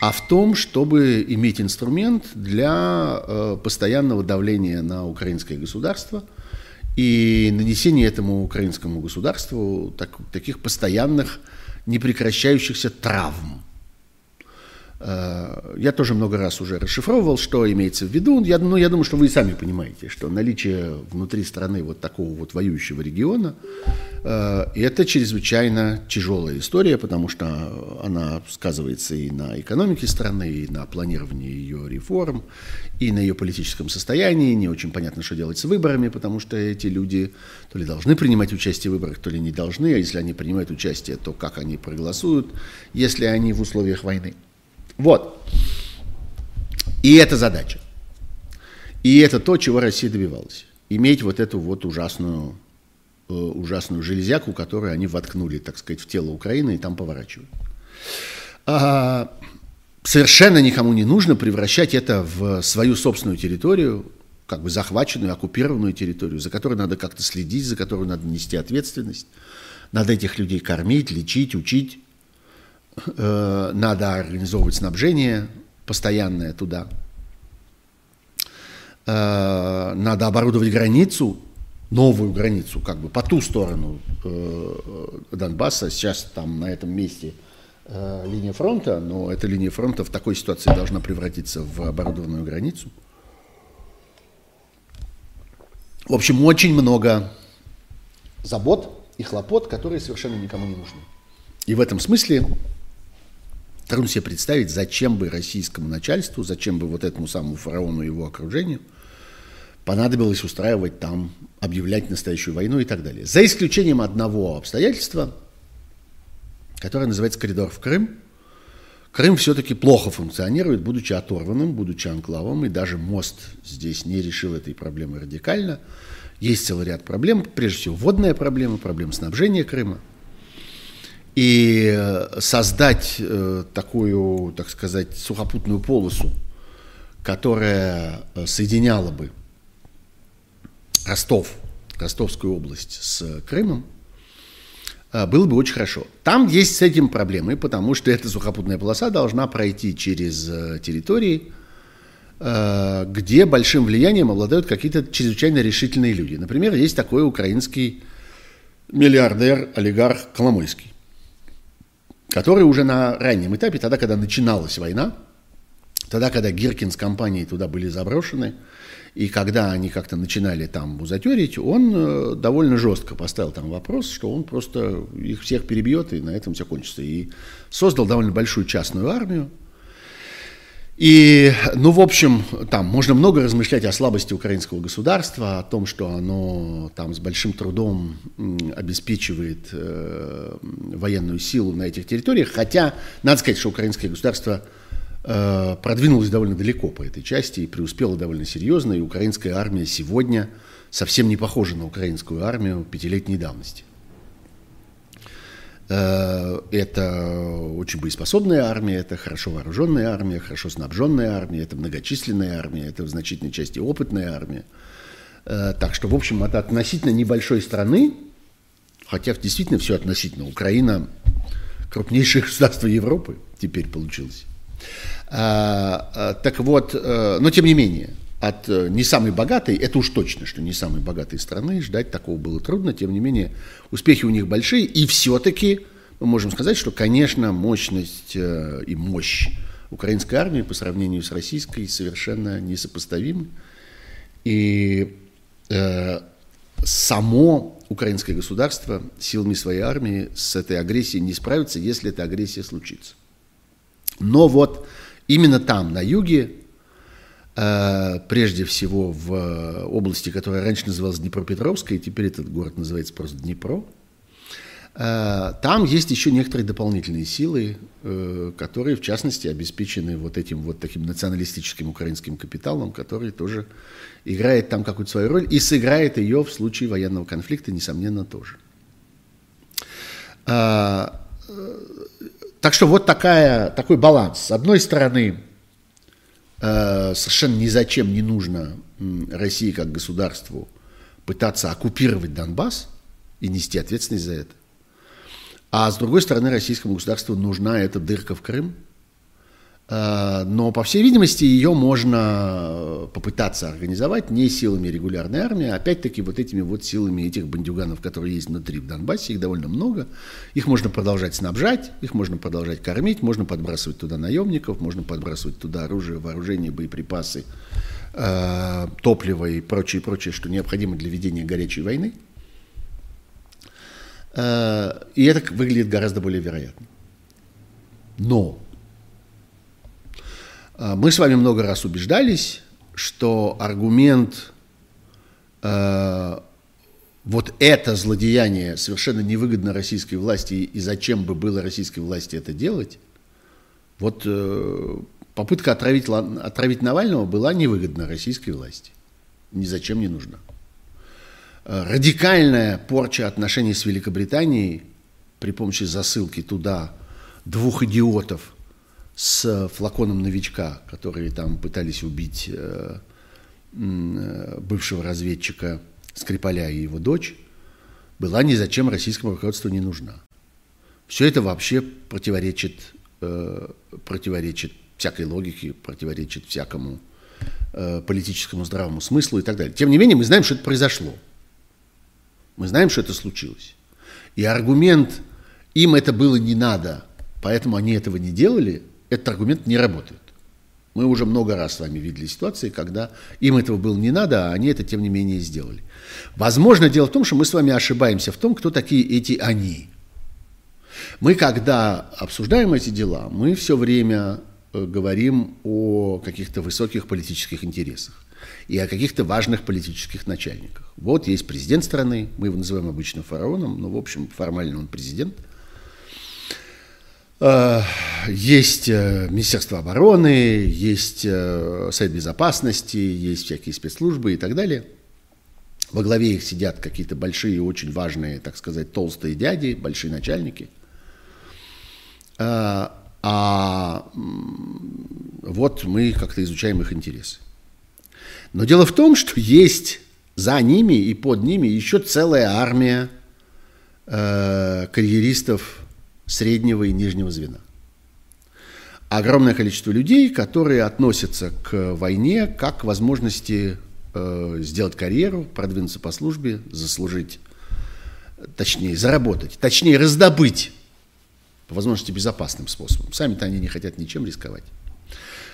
а в том, чтобы иметь инструмент для э, постоянного давления на украинское государство и нанесения этому украинскому государству так, таких постоянных, непрекращающихся травм. Э, я тоже много раз уже расшифровывал, что имеется в виду. Я, ну, я думаю, что вы и сами понимаете, что наличие внутри страны вот такого вот воюющего региона э, это чрезвычайно тяжелая история, потому что она сказывается и на экономике страны, и на планировании ее реформ, и на ее политическом состоянии. Не очень понятно, что делать с выборами, потому что эти люди то ли должны принимать участие в выборах, то ли не должны, а если они принимают участие, то как они проголосуют, если они в условиях войны. Вот. И это задача. И это то, чего Россия добивалась. Иметь вот эту вот ужасную, э, ужасную железяку, которую они воткнули, так сказать, в тело Украины и там поворачивают. А, совершенно никому не нужно превращать это в свою собственную территорию, как бы захваченную, оккупированную территорию, за которой надо как-то следить, за которую надо нести ответственность. Надо этих людей кормить, лечить, учить. Э, надо организовывать снабжение постоянное туда. Э, надо оборудовать границу, новую границу, как бы по ту сторону э, Донбасса. Сейчас там на этом месте линия фронта, но эта линия фронта в такой ситуации должна превратиться в оборудованную границу. В общем, очень много забот и хлопот, которые совершенно никому не нужны. И в этом смысле Трудно себе представить, зачем бы российскому начальству, зачем бы вот этому самому фараону и его окружению понадобилось устраивать там, объявлять настоящую войну и так далее. За исключением одного обстоятельства, которое называется коридор в Крым. Крым все-таки плохо функционирует, будучи оторванным, будучи анклавом, и даже мост здесь не решил этой проблемы радикально. Есть целый ряд проблем, прежде всего водная проблема, проблема снабжения Крыма – и э, создать э, такую, так сказать, сухопутную полосу, которая э, соединяла бы Ростов, Ростовскую область с Крымом, было бы очень хорошо. Там есть с этим проблемы, потому что эта сухопутная полоса должна пройти через территории, где большим влиянием обладают какие-то чрезвычайно решительные люди. Например, есть такой украинский миллиардер, олигарх Коломойский который уже на раннем этапе, тогда, когда начиналась война, тогда, когда Гиркин с компанией туда были заброшены, и когда они как-то начинали там бузатерить, он э, довольно жестко поставил там вопрос, что он просто их всех перебьет, и на этом все кончится. И создал довольно большую частную армию, и, ну, в общем, там можно много размышлять о слабости украинского государства, о том, что оно там с большим трудом обеспечивает э, военную силу на этих территориях, хотя, надо сказать, что украинское государство э, продвинулось довольно далеко по этой части и преуспело довольно серьезно, и украинская армия сегодня совсем не похожа на украинскую армию пятилетней давности. Э, это очень боеспособная армия, это хорошо вооруженная армия, хорошо снабженная армия, это многочисленная армия, это в значительной части опытная армия. Э, так что, в общем, от относительно небольшой страны, хотя действительно все относительно, Украина крупнейшее государство Европы теперь получилось. А, так вот, но тем не менее, от не самой богатой, это уж точно, что не самой богатой страны, ждать такого было трудно, тем не менее, успехи у них большие, и все-таки мы можем сказать, что, конечно, мощность и мощь украинской армии по сравнению с российской совершенно несопоставимы. И э, само украинское государство силами своей армии с этой агрессией не справится, если эта агрессия случится. Но вот именно там, на юге, э, прежде всего в области, которая раньше называлась Днепропетровская, и теперь этот город называется просто Днепро, э, там есть еще некоторые дополнительные силы, э, которые, в частности, обеспечены вот этим вот таким националистическим украинским капиталом, который тоже играет там какую-то свою роль и сыграет ее в случае военного конфликта, несомненно, тоже. А, э, так что вот такая, такой баланс. С одной стороны, э, совершенно ни зачем не нужно России как государству пытаться оккупировать Донбасс и нести ответственность за это. А с другой стороны, российскому государству нужна эта дырка в Крым – Э, но, по всей видимости, ее можно попытаться организовать не силами регулярной армии, а опять-таки вот этими вот силами этих бандюганов, которые есть внутри в Донбассе, их довольно много. Их можно продолжать снабжать, их можно продолжать кормить, можно подбрасывать туда наемников, можно подбрасывать туда оружие, вооружение, боеприпасы, э, топливо и прочее, прочее, что необходимо для ведения горячей войны. Э, и это выглядит гораздо более вероятно. Но мы с вами много раз убеждались, что аргумент э, вот это злодеяние совершенно невыгодно российской власти, и зачем бы было российской власти это делать, вот э, попытка отравить, отравить Навального была невыгодна российской власти. Ни зачем не нужна. Э, радикальная порча отношений с Великобританией при помощи засылки туда двух идиотов – с флаконом новичка, которые там пытались убить э, э, бывшего разведчика Скрипаля и его дочь, была ни зачем российскому руководству не нужна. Все это вообще противоречит, э, противоречит всякой логике, противоречит всякому политическому здравому смыслу и так далее. Тем не менее, мы знаем, что это произошло. Мы знаем, что это случилось. И аргумент «им это было не надо, поэтому они этого не делали» этот аргумент не работает. Мы уже много раз с вами видели ситуации, когда им этого было не надо, а они это, тем не менее, сделали. Возможно, дело в том, что мы с вами ошибаемся в том, кто такие эти «они». Мы, когда обсуждаем эти дела, мы все время э, говорим о каких-то высоких политических интересах и о каких-то важных политических начальниках. Вот есть президент страны, мы его называем обычно фараоном, но, в общем, формально он президент – есть э, Министерство обороны, есть э, Совет Безопасности, есть всякие спецслужбы и так далее. Во главе их сидят какие-то большие, очень важные, так сказать, толстые дяди, большие начальники. А вот мы как-то изучаем их интересы. Но дело в том, что есть за ними и под ними еще целая армия карьеристов среднего и нижнего звена. Огромное количество людей, которые относятся к войне как к возможности э, сделать карьеру, продвинуться по службе, заслужить, точнее, заработать, точнее, раздобыть, по возможности, безопасным способом. Сами-то они не хотят ничем рисковать.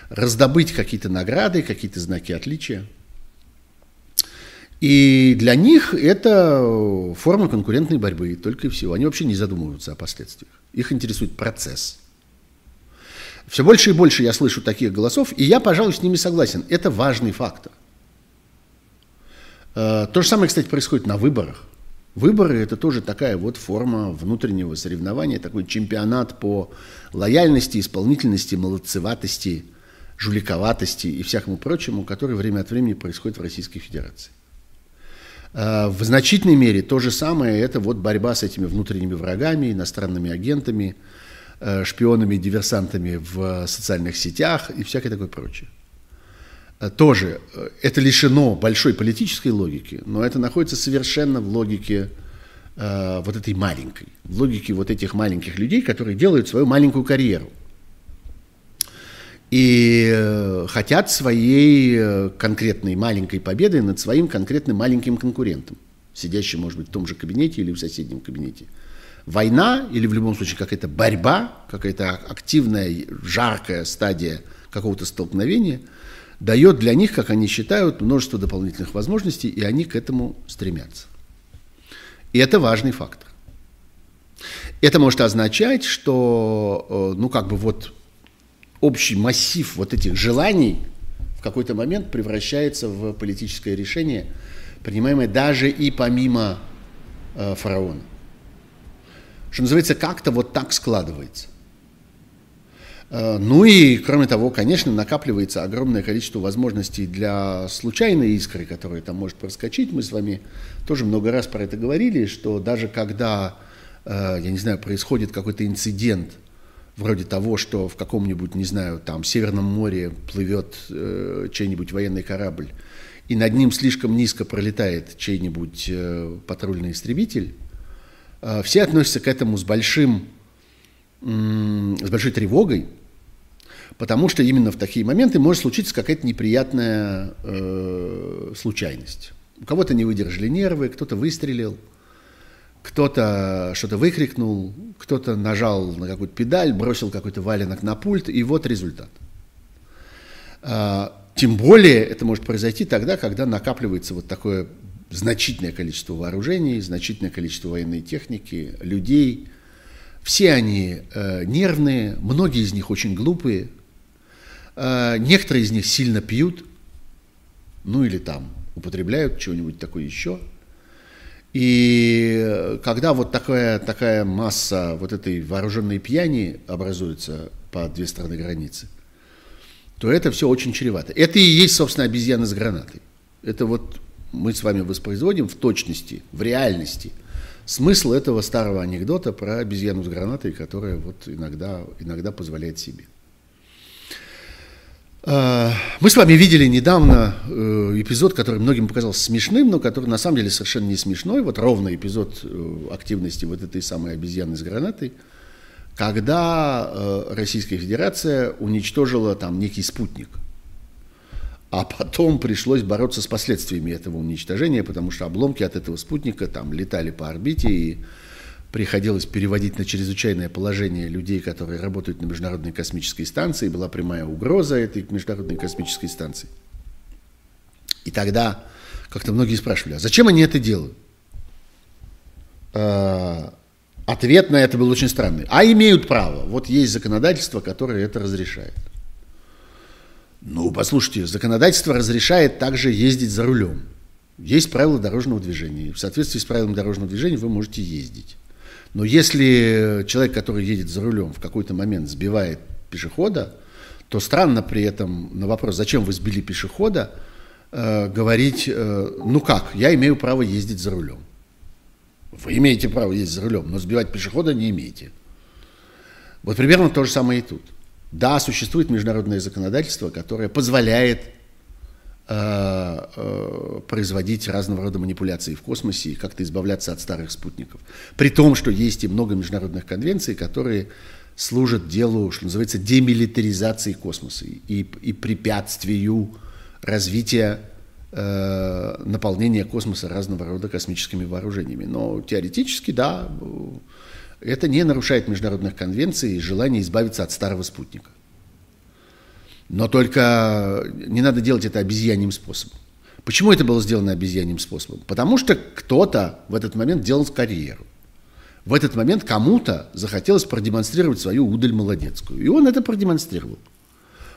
Раздобыть какие-то награды, какие-то знаки отличия – и для них это форма конкурентной борьбы, только и всего. Они вообще не задумываются о последствиях. Их интересует процесс. Все больше и больше я слышу таких голосов, и я, пожалуй, с ними согласен. Это важный фактор. Э, то же самое, кстати, происходит на выборах. Выборы – это тоже такая вот форма внутреннего соревнования, такой чемпионат по лояльности, исполнительности, молодцеватости, жуликоватости и всякому прочему, который время от времени происходит в Российской Федерации. В значительной мере то же самое – это вот борьба с этими внутренними врагами, иностранными агентами, шпионами, диверсантами в социальных сетях и всякое такое прочее. Тоже это лишено большой политической логики, но это находится совершенно в логике э, вот этой маленькой, в логике вот этих маленьких людей, которые делают свою маленькую карьеру. И э, хотят своей э, конкретной маленькой победы над своим конкретным маленьким конкурентом, сидящим, может быть, в том же кабинете или в соседнем кабинете. Война или в любом случае какая-то борьба, какая-то активная, жаркая стадия какого-то столкновения дает для них, как они считают, множество дополнительных возможностей, и они к этому стремятся. И это важный фактор. Это может означать, что, э, ну, как бы вот общий массив вот этих желаний в какой-то момент превращается в политическое решение, принимаемое даже и помимо э, фараона. Что называется, как-то вот так складывается. Э, ну и, кроме того, конечно, накапливается огромное количество возможностей для случайной искры, которая там может проскочить. Мы с вами тоже много раз про это говорили, что даже когда, э, я не знаю, происходит какой-то инцидент, вроде того, что в каком-нибудь, не знаю, там, Северном море плывет э, чей-нибудь военный корабль, и над ним слишком низко пролетает чей-нибудь патрульный истребитель, все относятся к этому с большим с большой тревогой, потому что именно в такие моменты может случиться какая-то неприятная э, случайность. У кого-то не выдержали нервы, кто-то выстрелил, кто-то что-то выкрикнул, кто-то нажал на какую-то педаль, бросил какой-то валенок на пульт, и вот результат. А, тем более это может произойти тогда, когда накапливается вот такое значительное количество вооружений, значительное количество военной техники, людей. Все они э, нервные, многие из них очень глупые, э, некоторые из них сильно пьют, ну или там употребляют чего-нибудь такое еще. И когда вот такая, такая масса вот этой вооруженной пьяни образуется по две стороны границы, то это все очень чревато. Это и есть, собственно, обезьяна с гранатой. Это вот мы с вами воспроизводим в точности, в реальности смысл этого старого анекдота про обезьяну с гранатой, которая вот иногда, иногда позволяет себе. А, мы с вами видели недавно э, эпизод, который многим показался смешным, но который на самом деле совершенно не смешной. Вот ровно эпизод э, активности вот этой самой обезьяны с гранатой, когда э, Российская Федерация уничтожила там некий спутник. А потом пришлось бороться с последствиями этого уничтожения, потому что обломки от этого спутника там летали по орбите и приходилось переводить на чрезвычайное положение людей, которые работают на Международной космической станции, была прямая угроза этой Международной космической станции. И тогда как-то многие спрашивали, а зачем они это делают? А, ответ на это был очень странный. А имеют право. Вот есть законодательство, которое это разрешает. Ну, послушайте, законодательство разрешает также ездить за рулем. Есть правила дорожного движения. В соответствии с правилами дорожного движения вы можете ездить. Но если человек, который едет за рулем, в какой-то момент сбивает пешехода, то странно при этом на вопрос, зачем вы сбили пешехода, э, говорить, э, ну как, я имею право ездить за рулем. Вы имеете право ездить за рулем, но сбивать пешехода не имеете. Вот примерно то же самое и тут. Да, существует международное законодательство, которое позволяет производить разного рода манипуляции в космосе и как-то избавляться от старых спутников. При том, что есть и много международных конвенций, которые служат делу, что называется, демилитаризации космоса и, и препятствию развития э, наполнения космоса разного рода космическими вооружениями. Но теоретически, да, это не нарушает международных конвенций и желание избавиться от старого спутника. Но только не надо делать это обезьяньим способом. Почему это было сделано обезьяньим способом? Потому что кто-то в этот момент делал карьеру. В этот момент кому-то захотелось продемонстрировать свою удаль молодецкую. И он это продемонстрировал.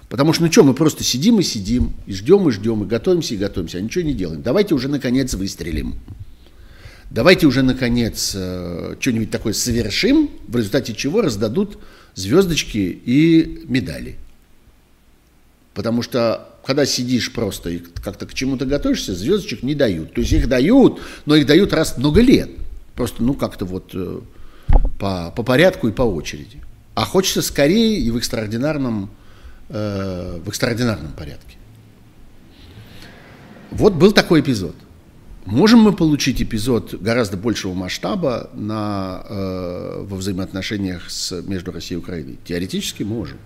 Потому что, ну что, мы просто сидим и сидим, и ждем, и ждем, и готовимся, и готовимся, а ничего не делаем. Давайте уже, наконец, выстрелим. Давайте уже, наконец, э, что-нибудь такое совершим, в результате чего раздадут звездочки и медали. Потому что когда сидишь просто и как-то к чему-то готовишься, звездочек не дают. То есть их дают, но их дают раз много лет. Просто, ну, как-то вот э, по, по порядку и по очереди. А хочется скорее и в экстраординарном, э, в экстраординарном порядке. Вот был такой эпизод. Можем мы получить эпизод гораздо большего масштаба на, э, во взаимоотношениях с, между Россией и Украиной? Теоретически можем.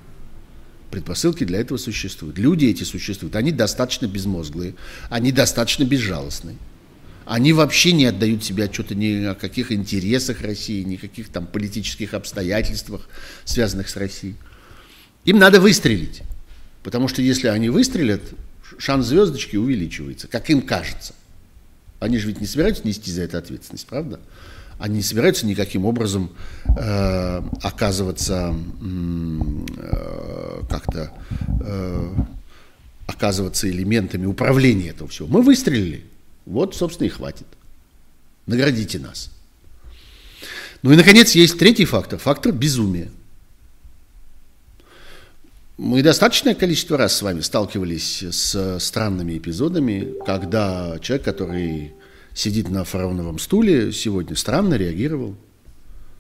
Предпосылки для этого существуют. Люди эти существуют. Они достаточно безмозглые, они достаточно безжалостные. Они вообще не отдают себе отчета ни о каких интересах России, ни о каких там политических обстоятельствах, связанных с Россией. Им надо выстрелить. Потому что если они выстрелят, шанс звездочки увеличивается, как им кажется. Они же ведь не собираются нести за это ответственность, правда? Они не собираются никаким образом э, оказываться э, как-то э, оказываться элементами управления этого всего. Мы выстрелили. Вот, собственно, и хватит. Наградите нас. Ну и, наконец, есть третий фактор. Фактор безумия. Мы достаточное количество раз с вами сталкивались с странными эпизодами, когда человек, который сидит на фараоновом стуле сегодня, странно реагировал,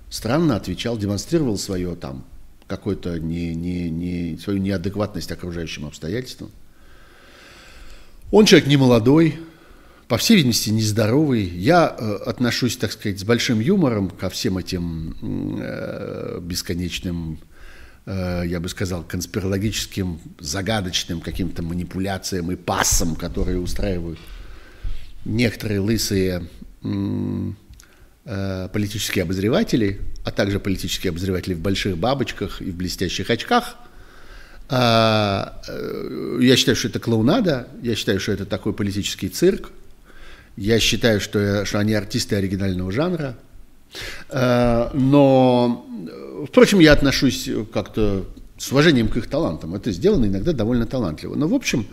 странно отвечал, демонстрировал свое там какой-то не, не, не, свою неадекватность окружающим обстоятельствам. Он человек не молодой, по всей видимости, нездоровый. Я э, отношусь, так сказать, с большим юмором ко всем этим э, бесконечным Э, я бы сказал, конспирологическим, загадочным каким-то манипуляциям и пассам, которые устраивают некоторые лысые э, политические обозреватели, а также политические обозреватели в больших бабочках и в блестящих очках. А, э, я считаю, что это клоунада, я считаю, что это такой политический цирк, я считаю, что, что они артисты оригинального жанра, но Впрочем, я отношусь как-то с уважением к их талантам. Это сделано иногда довольно талантливо. Но, в общем,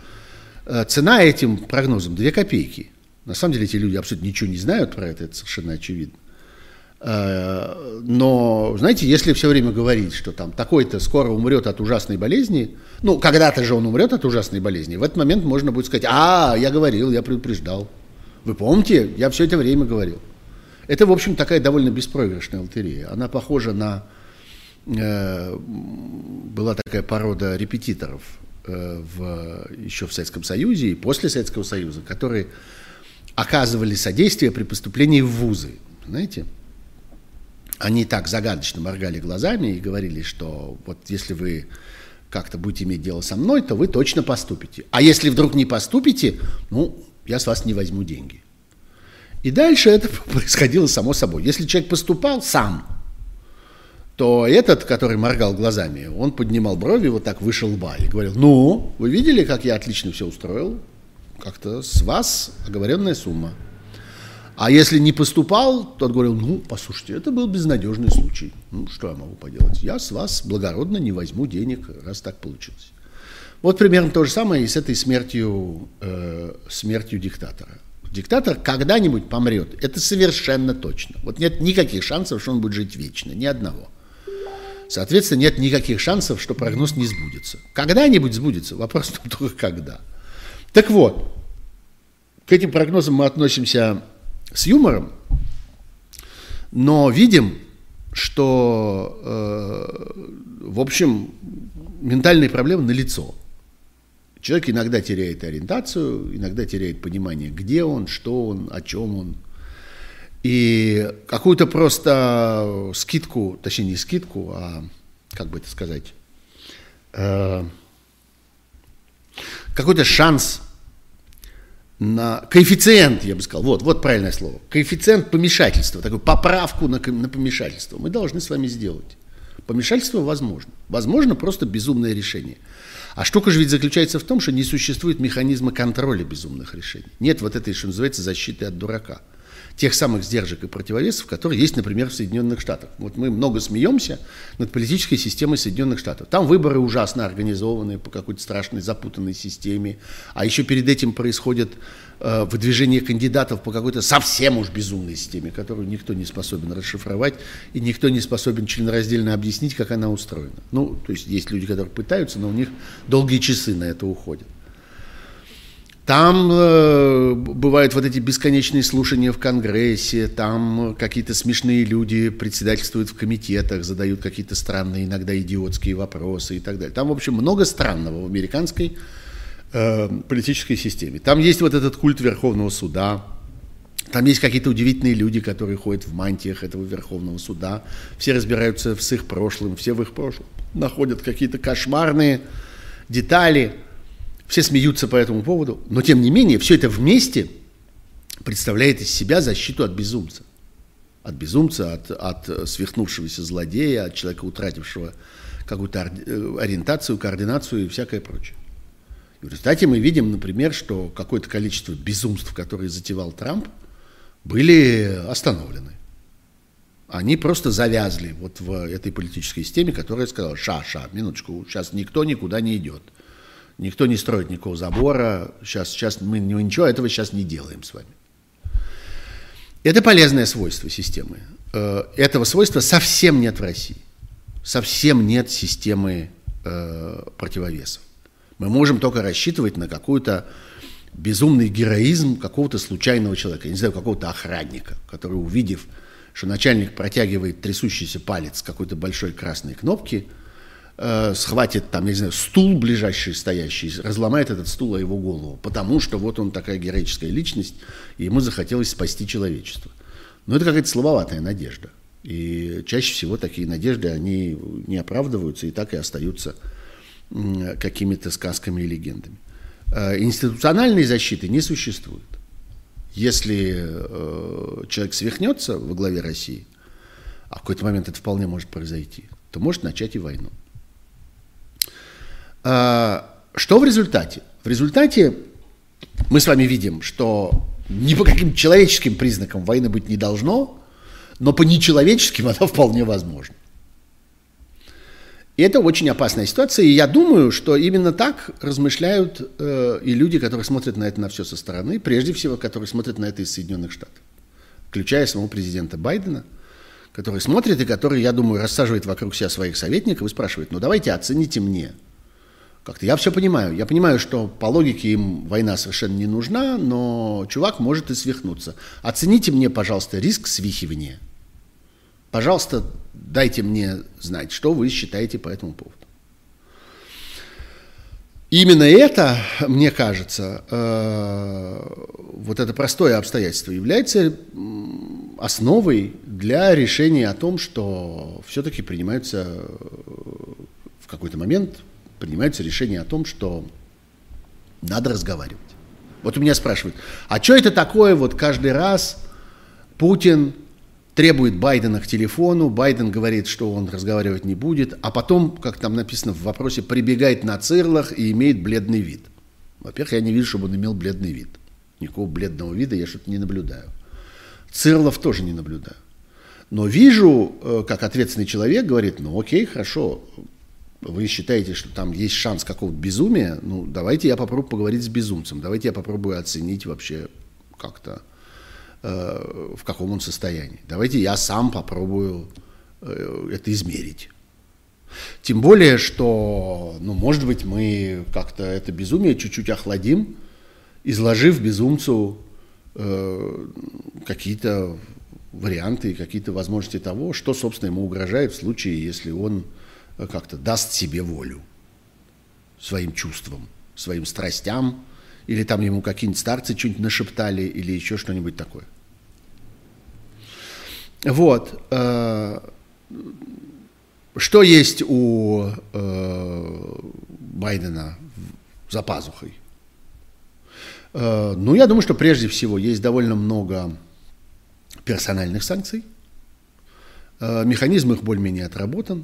э, цена этим прогнозам 2 копейки. На самом деле эти люди абсолютно ничего не знают про это, это совершенно очевидно. Э, но, знаете, если все время говорить, что там такой-то скоро умрет от ужасной болезни, ну, когда-то же он умрет от ужасной болезни, в этот момент можно будет сказать, а, я говорил, я предупреждал. Вы помните, я все это время говорил. Это, в общем, такая довольно беспроигрышная лотерея. Она похожа на Э, была такая порода репетиторов э, в, еще в Советском Союзе и после Советского Союза, которые оказывали содействие при поступлении в вузы. Знаете? Они так загадочно моргали глазами и говорили, что вот если вы как-то будете иметь дело со мной, то вы точно поступите. А если вдруг не поступите, ну, я с вас не возьму деньги. И дальше это происходило само собой. Если человек поступал сам, то этот, который моргал глазами, он поднимал брови вот так выше лба и говорил, ну, вы видели, как я отлично все устроил? Как-то с вас оговоренная сумма. А если не поступал, тот говорил, ну, послушайте, это был безнадежный случай. Ну, что я могу поделать? Я с вас благородно не возьму денег, раз так получилось. Вот примерно то же самое и с этой смертью, э, смертью диктатора. Диктатор когда-нибудь помрет, это совершенно точно. Вот нет никаких шансов, что он будет жить вечно, ни одного. Соответственно, нет никаких шансов, что прогноз не сбудется. Когда-нибудь сбудется, вопрос только когда. Так вот, к этим прогнозам мы относимся с юмором, но видим, что, э, в общем, ментальные проблемы налицо. Человек иногда теряет ориентацию, иногда теряет понимание, где он, что он, о чем он – и какую-то просто скидку, точнее не скидку, а как бы это сказать, э, какой-то шанс на коэффициент, я бы сказал, вот, вот правильное слово, коэффициент помешательства, такую поправку на, на помешательство мы должны с вами сделать. Помешательство возможно. Возможно просто безумное решение. А штука же ведь заключается в том, что не существует механизма контроля безумных решений. Нет вот этой, что называется, защиты от дурака – тех самых сдержек и противовесов, которые есть, например, в Соединенных Штатах. Вот мы много смеемся над политической системой Соединенных Штатов. Там выборы ужасно организованы по какой-то страшной запутанной системе, а еще перед этим происходит э, выдвижение кандидатов по какой-то совсем уж безумной системе, которую никто не способен расшифровать и никто не способен членораздельно объяснить, как она устроена. Ну, то есть есть люди, которые пытаются, но у них долгие часы на это уходят. Там э, бывают вот эти бесконечные слушания в Конгрессе, там какие-то смешные люди председательствуют в комитетах, задают какие-то странные, иногда идиотские вопросы и так далее. Там, в общем, много странного в американской э, политической системе. Там есть вот этот культ Верховного суда, там есть какие-то удивительные люди, которые ходят в мантиях этого Верховного суда, все разбираются с их прошлым, все в их прошлом находят какие-то кошмарные детали – все смеются по этому поводу, но тем не менее все это вместе представляет из себя защиту от безумца. От безумца, от, от свихнувшегося злодея, от человека, утратившего какую-то э, ориентацию, координацию и всякое прочее. И в результате мы видим, например, что какое-то количество безумств, которые затевал Трамп, были остановлены. Они просто завязли вот в этой политической системе, которая сказала, ша, ша, минуточку, сейчас никто никуда не идет. Никто не строит никакого забора. Сейчас, сейчас мы ничего этого сейчас не делаем с вами. Это полезное свойство системы. Э, этого свойства совсем нет в России. Совсем нет системы э, противовесов. Мы можем только рассчитывать на какой-то безумный героизм какого-то случайного человека, я не знаю, какого-то охранника, который, увидев, что начальник протягивает трясущийся палец какой-то большой красной кнопки – э, схватит там, я не знаю, стул ближайший стоящий, разломает этот стул о его голову, потому что вот он такая героическая личность, и ему захотелось спасти человечество. Но это какая-то слабоватая надежда. И чаще всего такие надежды, они не оправдываются и так и остаются какими-то сказками и легендами. Э, институциональной защиты не существует. Если э, человек свихнется во главе России, а в какой-то момент это вполне может произойти, то может начать и войну. Что в результате? В результате мы с вами видим, что ни по каким человеческим признакам войны быть не должно, но по нечеловеческим она вполне возможна. И это очень опасная ситуация, и я думаю, что именно так размышляют э, и люди, которые смотрят на это на все со стороны, прежде всего, которые смотрят на это из Соединенных Штатов, включая самого президента Байдена, который смотрит и который, я думаю, рассаживает вокруг себя своих советников и спрашивает, ну давайте оцените мне, как-то я все понимаю. Я понимаю, что по логике им война совершенно не нужна, но чувак может и свихнуться. Оцените мне, пожалуйста, риск свихивания. Пожалуйста, дайте мне знать, что вы считаете по этому поводу. Именно это, мне кажется, э, вот это простое обстоятельство является основой для решения о том, что все-таки принимаются в какой-то момент принимаются решения о том, что надо разговаривать. Вот у меня спрашивают, а что это такое, вот каждый раз Путин требует Байдена к телефону, Байден говорит, что он разговаривать не будет, а потом, как там написано в вопросе, прибегает на цирлах и имеет бледный вид. Во-первых, я не вижу, чтобы он имел бледный вид. Никакого бледного вида я что-то не наблюдаю. Цирлов тоже не наблюдаю. Но вижу, э, как ответственный человек говорит, ну окей, хорошо, вы считаете, что там есть шанс какого-то безумия, ну, давайте я попробую поговорить с безумцем, давайте я попробую оценить вообще как-то, э, в каком он состоянии. Давайте я сам попробую э, это измерить. Тем более, что, ну, может быть, мы как-то это безумие чуть-чуть охладим, изложив безумцу э, какие-то варианты, какие-то возможности того, что, собственно, ему угрожает в случае, если он как-то даст себе волю своим чувствам, своим страстям, или там ему какие-нибудь старцы что-нибудь нашептали, или еще что-нибудь такое. Вот. Э, что есть у э, Байдена за пазухой? Ну, я думаю, что прежде всего есть довольно много персональных санкций. Механизм их более-менее отработан.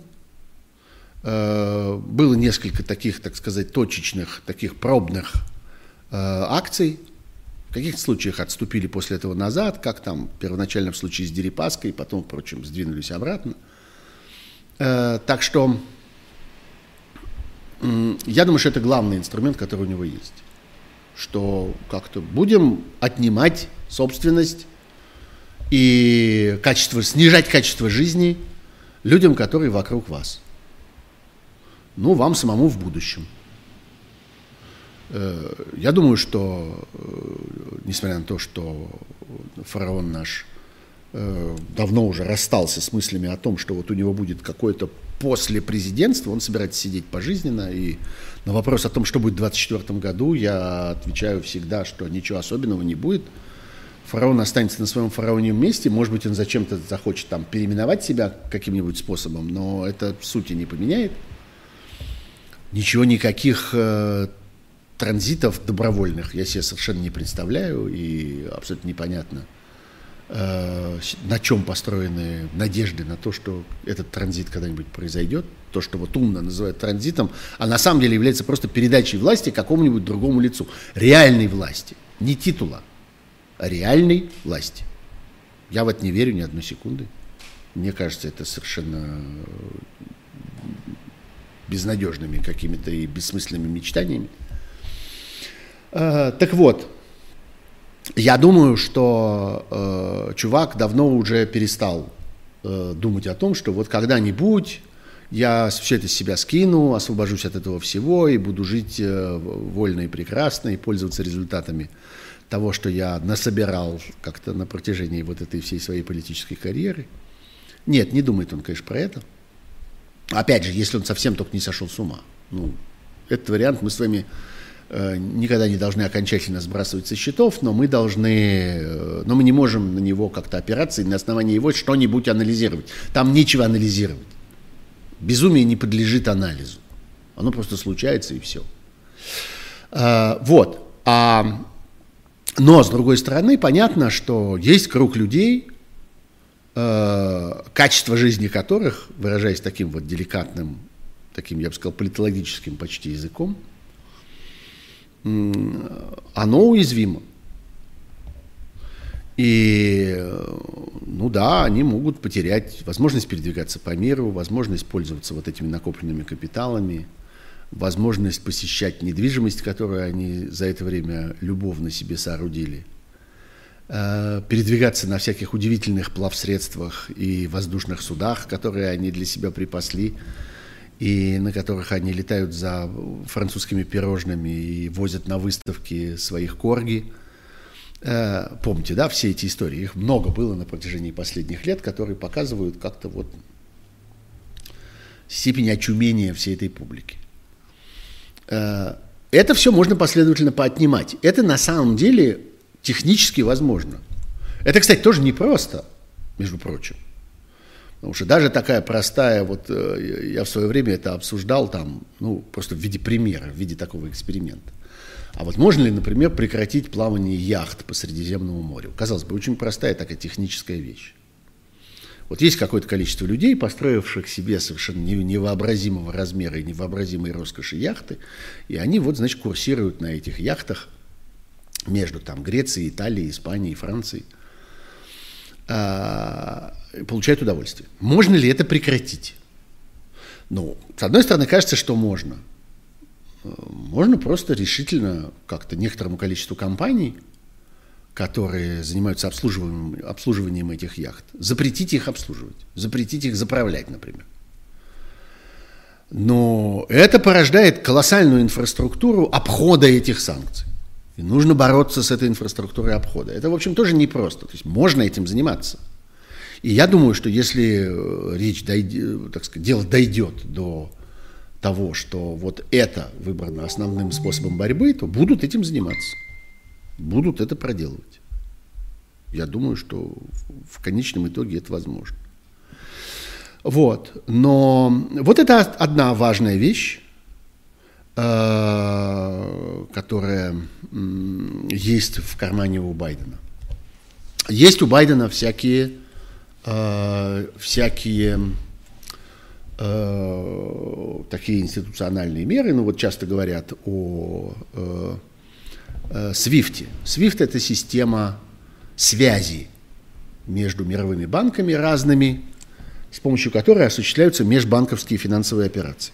Э, было несколько таких, так сказать, точечных, таких пробных э, акций. В каких-то случаях отступили после этого назад, как там первоначально в случае с Дерипаской, потом, впрочем, сдвинулись обратно. Э, так что я думаю, что это главный инструмент, который у него есть. Что как-то будем отнимать собственность и качество, снижать качество жизни людям, которые вокруг вас – ну, вам самому в будущем. Э, я думаю, что, несмотря на то, что фараон наш давно уже расстался с мыслями о том, что вот у него будет какое-то после президентства, он собирается сидеть пожизненно, и на вопрос о том, что будет в 2024 году, я отвечаю всегда, что ничего особенного не будет – фараон останется на своем фараоньем месте, может быть, он зачем-то захочет там переименовать себя каким-нибудь способом, но это сути не поменяет. Ничего, никаких э, транзитов добровольных я себе совершенно не представляю, и абсолютно непонятно, э, на чем построены надежды на то, что этот транзит когда-нибудь произойдет. То, что вот умно называют транзитом, а на самом деле является просто передачей власти какому-нибудь другому лицу. Реальной власти, не титула реальной власти. Я в это не верю ни одной секунды. Мне кажется, это совершенно безнадежными какими-то и бессмысленными мечтаниями. А, так вот, я думаю, что э, чувак давно уже перестал э, думать о том, что вот когда-нибудь я все это с себя скину, освобожусь от этого всего и буду жить э, вольно и прекрасно и пользоваться результатами того, что я насобирал как-то на протяжении вот этой всей своей политической карьеры. Нет, не думает он, конечно, про это. Опять же, если он совсем только не сошел с ума. Ну, этот вариант мы с вами э, никогда не должны окончательно сбрасывать со счетов, но мы должны, э, но мы не можем на него как-то опираться и на основании его что-нибудь анализировать. Там нечего анализировать. Безумие не подлежит анализу. Оно просто случается и все. А, вот. А но, с другой стороны, понятно, что есть круг людей, э, качество жизни которых, выражаясь таким вот деликатным, таким, я бы сказал, политологическим почти языком, оно уязвимо. И, ну да, они могут потерять возможность передвигаться по миру, возможность пользоваться вот этими накопленными капиталами – возможность посещать недвижимость, которую они за это время любовно себе соорудили, передвигаться на всяких удивительных плавсредствах и воздушных судах, которые они для себя припасли, и на которых они летают за французскими пирожными и возят на выставки своих корги. Э, помните, да, все эти истории? Их много было на протяжении последних лет, которые показывают как-то вот степень очумения всей этой публики. Э, это все можно последовательно поотнимать. Это на самом деле технически возможно. Это, кстати, тоже непросто, между прочим. Потому что даже такая простая, вот э, я в свое время это обсуждал там, ну, просто в виде примера, в виде такого эксперимента. А вот можно ли, например, прекратить плавание яхт по Средиземному морю? Казалось бы, очень простая такая техническая вещь. Вот есть какое-то количество людей, построивших себе совершенно невообразимого размера и невообразимой роскоши яхты, и они вот, значит, курсируют на этих яхтах между там Грецией, Италией, Испанией, Францией, а, получают удовольствие. Можно ли это прекратить? Ну, с одной стороны, кажется, что можно. Можно просто решительно как-то некоторому количеству компаний – которые занимаются обслуживанием, обслуживанием этих яхт, запретить их обслуживать, запретить их заправлять, например. Но это порождает колоссальную инфраструктуру обхода этих санкций. И нужно бороться с этой инфраструктурой обхода. Это, в общем, тоже непросто. То есть можно этим заниматься. И я думаю, что если э, речь дойдет, так сказать, дело дойдет до того, что вот это выбрано основным способом борьбы, то будут этим заниматься будут это проделывать. Я думаю, что в конечном итоге это возможно. Вот. Но вот это одна важная вещь, э, которая есть в кармане у Байдена. Есть у Байдена всякие, э, всякие э, такие институциональные меры, ну вот часто говорят о Свифте. Свифт – это система связи между мировыми банками разными, с помощью которой осуществляются межбанковские финансовые операции.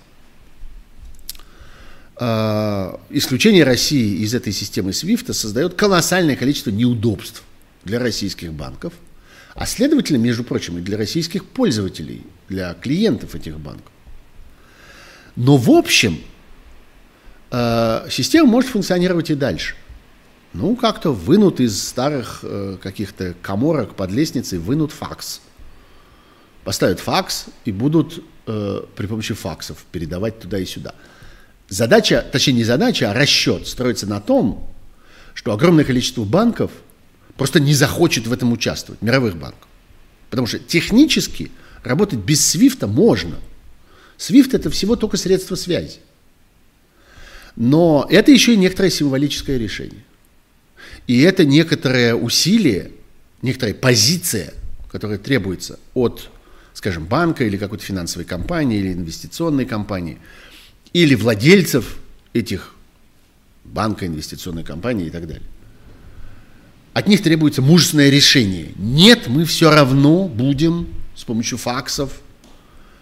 А, исключение России из этой системы SWIFT создает колоссальное количество неудобств для российских банков, а следовательно, между прочим, и для российских– для клиентов этих банков. Но в общем, э, система может функционировать и дальше. Ну, как-то вынут из старых э, каких-то коморок под лестницей, вынут факс. Поставят факс и будут э, при помощи факсов передавать туда и сюда. Задача, точнее не задача, а расчет строится на том, что огромное количество банков просто не захочет в этом участвовать, мировых банков. Потому что технически работать без свифта можно. Свифт это всего только средство связи. Но это еще и некоторое символическое решение. И это некоторое усилие, некоторая позиция, которая требуется от, скажем, банка или какой-то финансовой компании или инвестиционной компании, или владельцев этих банка, инвестиционной компании и так далее. От них требуется мужественное решение. Нет, мы все равно будем с помощью факсов,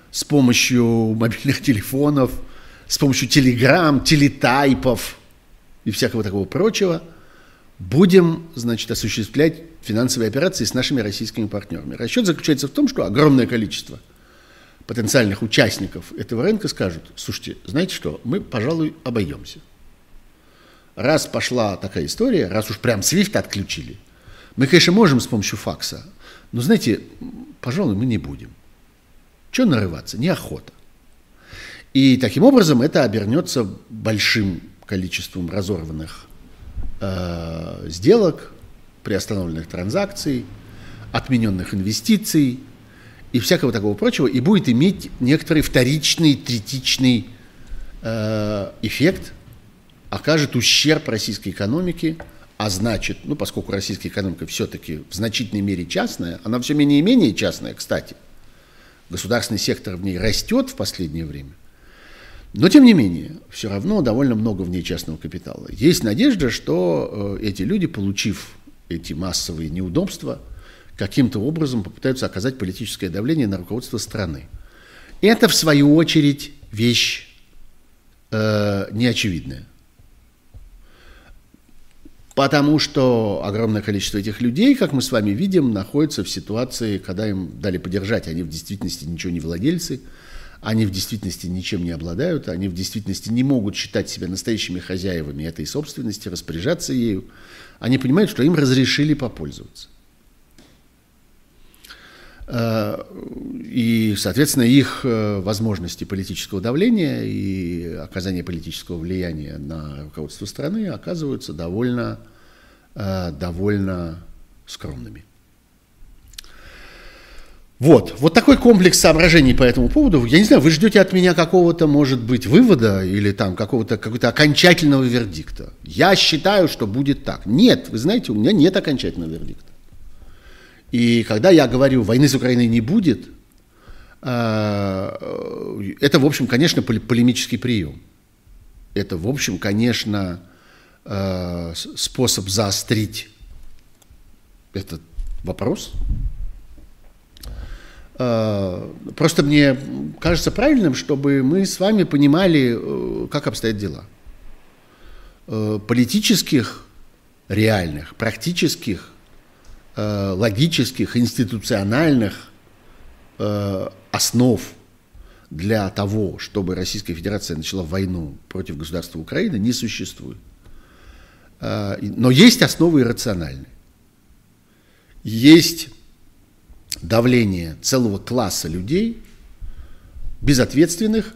с помощью мобильных телефонов, с помощью телеграмм, телетайпов и всякого такого прочего – будем, значит, осуществлять финансовые операции с нашими российскими партнерами. Расчет заключается в том, что огромное количество потенциальных участников этого рынка скажут, слушайте, знаете что, мы, пожалуй, обойдемся. Раз пошла такая история, раз уж прям SWIFT отключили, мы, конечно, можем с помощью факса, но, знаете, пожалуй, мы не будем. Чего нарываться? Неохота. И таким образом это обернется большим количеством разорванных э, сделок, приостановленных транзакций, отмененных инвестиций и всякого такого прочего, и будет иметь некоторый вторичный, третичный э, эффект, окажет ущерб российской экономике, а значит, ну, поскольку российская экономика все-таки в значительной мере частная, она все менее и менее частная, кстати, государственный сектор в ней растет в последнее время, но, тем не менее, все равно довольно много в ней частного капитала. Есть надежда, что э, эти люди, получив эти массовые неудобства, каким-то образом попытаются оказать политическое давление на руководство страны. Это, в свою очередь, вещь э, неочевидная. Потому что огромное количество этих людей, как мы с вами видим, находятся в ситуации, когда им дали подержать, они в действительности ничего не владельцы – они в действительности ничем не обладают, они в действительности не могут считать себя настоящими хозяевами этой собственности, распоряжаться ею. Они понимают, что им разрешили попользоваться. Э, и, соответственно, их э, возможности политического давления и оказания политического влияния на руководство страны оказываются довольно, э, довольно скромными. Вот, вот такой комплекс соображений по этому поводу. Я не знаю, вы ждете от меня какого-то, может быть, вывода или там какого-то какого-то окончательного вердикта. Я считаю, что будет так. Нет, вы знаете, у меня нет окончательного вердикта. И когда я говорю, войны с Украиной не будет, э, это, в общем, конечно, полемический прием. Это, в общем, конечно, э, способ заострить этот вопрос, Э, просто мне кажется правильным, чтобы мы с вами понимали, как обстоят дела. Политических, реальных, практических, логических, институциональных основ для того, чтобы Российская Федерация начала войну против государства Украины, не существует. Но есть основы иррациональные. Есть давление целого класса людей, безответственных,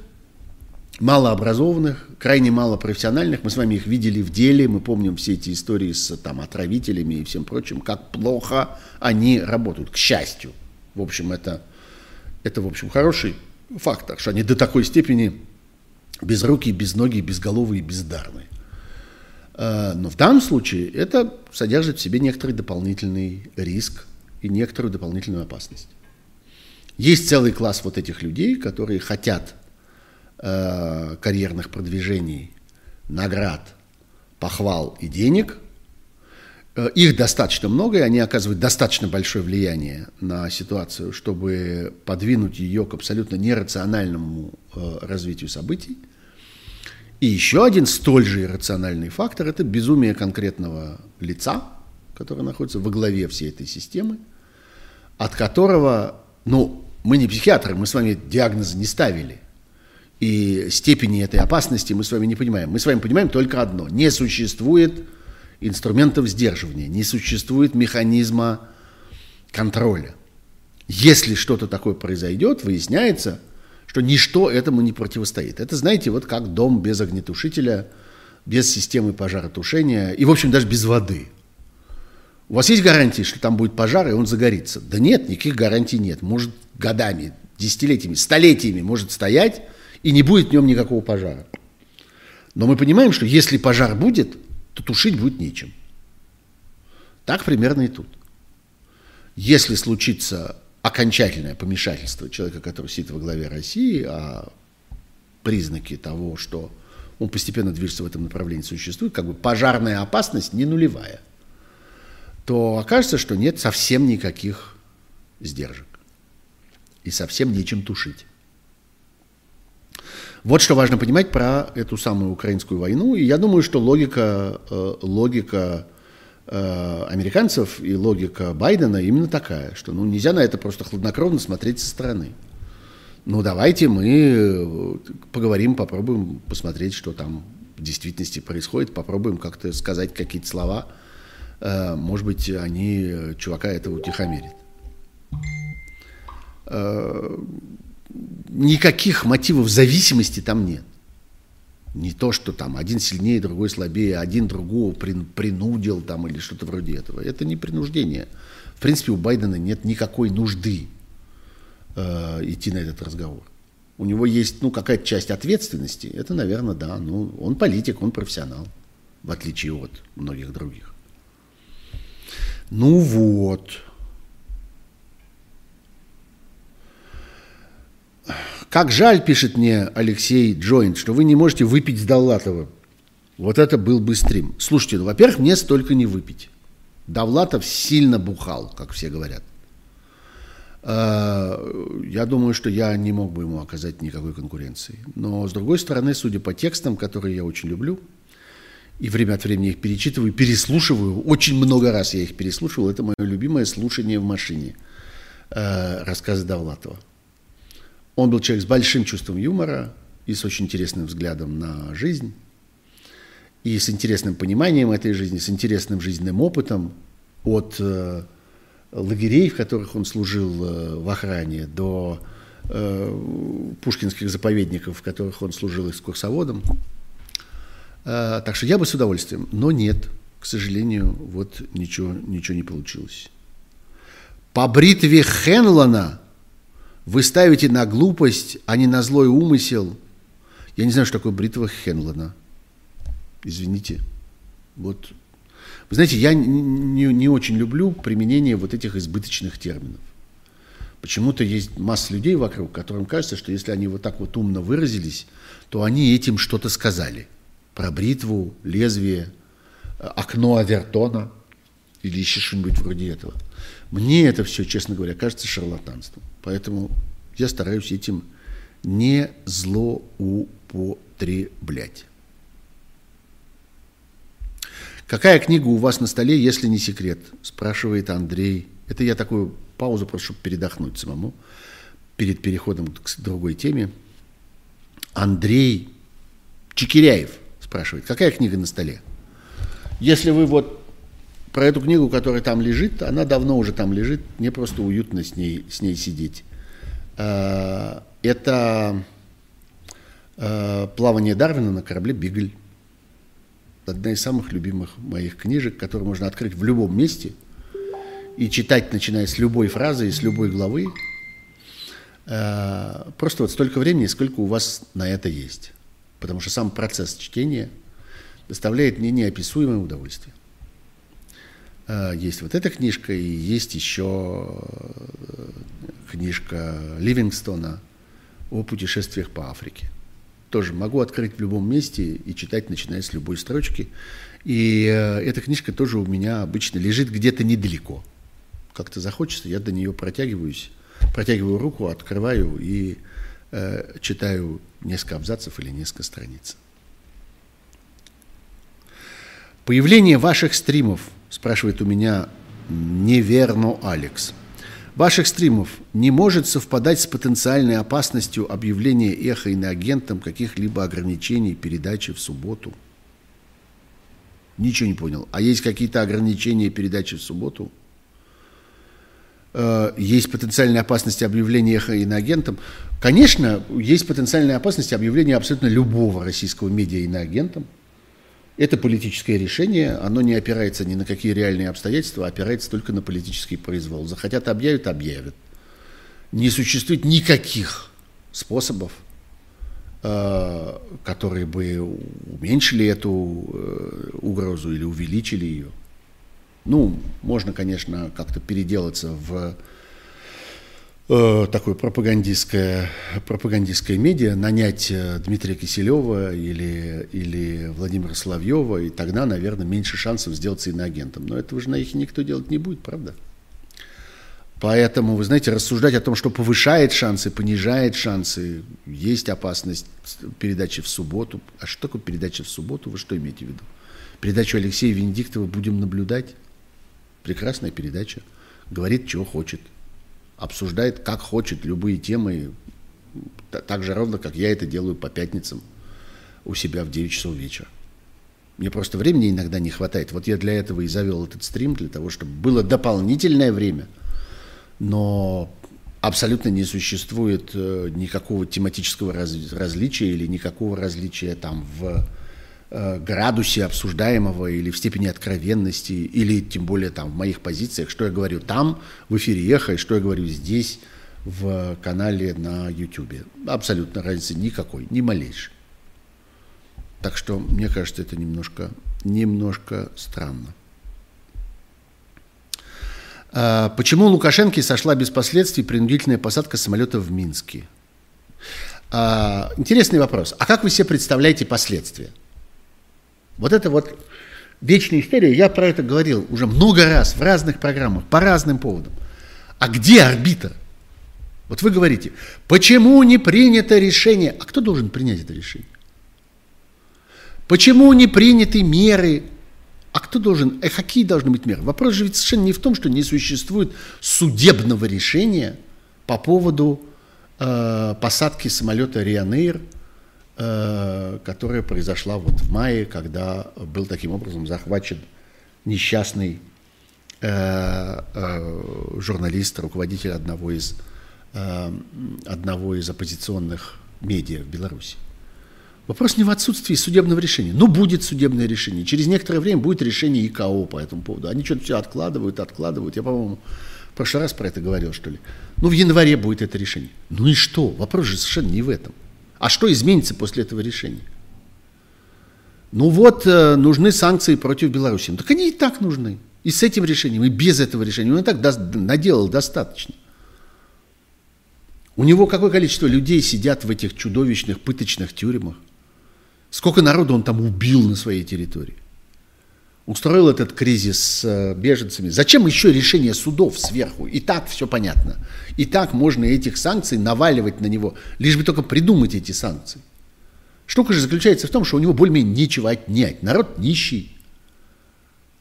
малообразованных, крайне малопрофессиональных. Мы с вами их видели в деле, мы помним все эти истории с там, отравителями и всем прочим, как плохо они работают, к счастью. В общем, это, это в общем, хороший фактор, что они до такой степени без руки, без ноги, безголовые бездарные. Э, но в данном случае это содержит в себе некоторый дополнительный риск и некоторую дополнительную опасность. Есть целый класс вот этих людей, которые хотят э, карьерных продвижений, наград, похвал и денег. Э, их достаточно много, и они оказывают достаточно большое влияние на ситуацию, чтобы подвинуть ее к абсолютно нерациональному э, развитию событий. И еще один столь же иррациональный фактор – это безумие конкретного лица – который находится во главе всей этой системы, от которого, ну, мы не психиатры, мы с вами диагнозы не ставили. И степени этой опасности мы с вами не понимаем. Мы с вами понимаем только одно. Не существует инструментов сдерживания, не существует механизма контроля. Если что-то такое произойдет, выясняется, что ничто этому не противостоит. Это, знаете, вот как дом без огнетушителя, без системы пожаротушения и, в общем, даже без воды. У вас есть гарантии, что там будет пожар, и он загорится? Да нет, никаких гарантий нет. Может, годами, десятилетиями, столетиями может стоять, и не будет в нем никакого пожара. Но мы понимаем, что если пожар будет, то тушить будет нечем. Так примерно и тут. Если случится окончательное помешательство человека, который сидит во главе России, а признаки того, что он постепенно движется в этом направлении, существуют, как бы пожарная опасность не нулевая, то окажется, что нет совсем никаких сдержек и совсем нечем тушить. Вот что важно понимать про эту самую украинскую войну. И я думаю, что логика, э, логика э, американцев и логика Байдена именно такая, что ну, нельзя на это просто хладнокровно смотреть со стороны. Ну, давайте мы э, поговорим, попробуем посмотреть, что там в действительности происходит, попробуем как-то сказать какие-то слова. Может быть, они чувака этого утихомирят никаких мотивов зависимости там нет. Не то, что там один сильнее, другой слабее, один другого принудил там или что-то вроде этого. Это не принуждение. В принципе, у Байдена нет никакой нужды э, идти на этот разговор. У него есть ну, какая-то часть ответственности. Это, наверное, да. Ну, он политик, он профессионал, в отличие от многих других. Ну вот. Как жаль, пишет мне Алексей Джойнт, что вы не можете выпить с Довлатова. Вот это был бы стрим. Слушайте, ну, во-первых, мне столько не выпить. Довлатов сильно бухал, как все говорят. А, я думаю, что я не мог бы ему оказать никакой конкуренции. Но, с другой стороны, судя по текстам, которые я очень люблю, и время от времени их перечитываю, переслушиваю, очень много раз я их переслушивал, это мое любимое слушание в машине, а, рассказы Довлатова. Он был человек с большим чувством юмора и с очень интересным взглядом на жизнь, и с интересным пониманием этой жизни, с интересным жизненным опытом от э, лагерей, в которых он служил э, в охране, до э, пушкинских заповедников, в которых он служил экскурсоводом. Э, так что я бы с удовольствием, но нет, к сожалению, вот ничего, ничего не получилось. По бритве Хенлона вы ставите на глупость, а не на злой умысел. Я не знаю, что такое бритва Хенлона. Извините. Вот. Вы знаете, я не, не очень люблю применение вот этих избыточных терминов. Почему-то есть масса людей вокруг, которым кажется, что если они вот так вот умно выразились, то они этим что-то сказали. Про бритву, лезвие, окно Авертона или еще что-нибудь вроде этого. Мне это все, честно говоря, кажется шарлатанством. Поэтому я стараюсь этим не злоупотреблять. Какая книга у вас на столе, если не секрет? Спрашивает Андрей. Это я такую паузу прошу передохнуть самому перед переходом к другой теме. Андрей Чекиряев спрашивает, какая книга на столе? Если вы вот про эту книгу, которая там лежит, она давно уже там лежит, мне просто уютно с ней, с ней сидеть. Э, это э, «Плавание Дарвина на корабле «Бигль». Одна из самых любимых моих книжек, которую можно открыть в любом месте и читать, начиная с любой фразы и с любой главы. Э, просто вот столько времени, сколько у вас на это есть. Потому что сам процесс чтения доставляет мне неописуемое удовольствие. Э, есть вот эта книжка, и есть еще э, книжка Ливингстона о путешествиях по Африке. Тоже могу открыть в любом месте и читать, начиная с любой строчки. И э, эта книжка тоже у меня обычно лежит где-то недалеко. Как-то захочется, я до нее протягиваюсь, протягиваю руку, открываю и э, читаю несколько абзацев или несколько страниц. Появление ваших стримов – спрашивает у меня неверно Алекс. ваших стримов не может совпадать с потенциальной опасностью объявления эхо иноагентом каких-либо ограничений передачи в субботу? Ничего не понял. А есть какие-то ограничения передачи в субботу? Э, есть потенциальная опасность объявления эхо иноагентом? Конечно, есть потенциальная опасность объявления абсолютно любого российского медиа иноагентом. Это политическое решение, оно не опирается ни на какие реальные обстоятельства, а опирается только на политический произвол. Захотят объявят, объявят. Не существует никаких способов, э, которые бы уменьшили эту э, угрозу или увеличили ее. Ну, можно, конечно, как-то переделаться в э, такое пропагандистское, пропагандистское медиа, нанять э, Дмитрия Киселева или, или Владимира Соловьева, и тогда, наверное, меньше шансов сделаться иноагентом. Но этого же на их никто делать не будет, правда? Поэтому, вы знаете, рассуждать о том, что повышает шансы, понижает шансы, есть опасность передачи в субботу. А что такое передача в субботу? Вы что имеете в виду? Передачу Алексея Венедиктова будем наблюдать? Прекрасная передача. Говорит, чего хочет обсуждает как хочет любые темы, так же ровно, как я это делаю по пятницам у себя в 9 часов вечера. Мне просто времени иногда не хватает. Вот я для этого и завел этот стрим, для того, чтобы было дополнительное время, но абсолютно не существует э, никакого тематического раз, различия или никакого различия там в градусе обсуждаемого или в степени откровенности, или тем более там в моих позициях, что я говорю там в эфире Эхо, и что я говорю здесь в канале на YouTube. Абсолютно разницы никакой, ни малейшей. Так что мне кажется, это немножко, немножко странно. А, почему Лукашенко сошла без последствий принудительная посадка самолета в Минске? А, интересный вопрос. А как вы себе представляете последствия? Вот это вот вечная история, я про это говорил уже много раз в разных программах, по разным поводам. А где арбитр? Вот вы говорите, почему не принято решение? А кто должен принять это решение? Почему не приняты меры? А кто должен, э, какие должны быть меры? Вопрос же ведь совершенно не в том, что не существует судебного решения по поводу э, посадки самолета Ryanair – которая произошла вот в мае, когда был таким образом захвачен несчастный э, э, журналист, руководитель одного из, одного из оппозиционных медиа в Беларуси. Вопрос не в отсутствии судебного решения. Ну, будет судебное решение. Через некоторое время будет решение ИКО по этому поводу. Они что-то все откладывают, откладывают. Я, по-моему, в прошлый раз про это говорил, что ли. Ну, в январе будет это решение. Ну и что? Вопрос же совершенно не в этом. А что изменится после этого решения? Ну вот, э, нужны санкции против Беларуси. Так они и так нужны. И с этим решением, и без этого решения. Он и так наделал достаточно. У него какое количество людей сидят в этих чудовищных пыточных тюрьмах? Сколько народу он там убил на своей территории? Устроил этот кризис с э, беженцами. Зачем еще решение судов сверху? И так все понятно. И так можно этих санкций наваливать на него, лишь бы только придумать эти санкции. Штука же заключается в том, что у него более-менее нечего отнять. Народ нищий.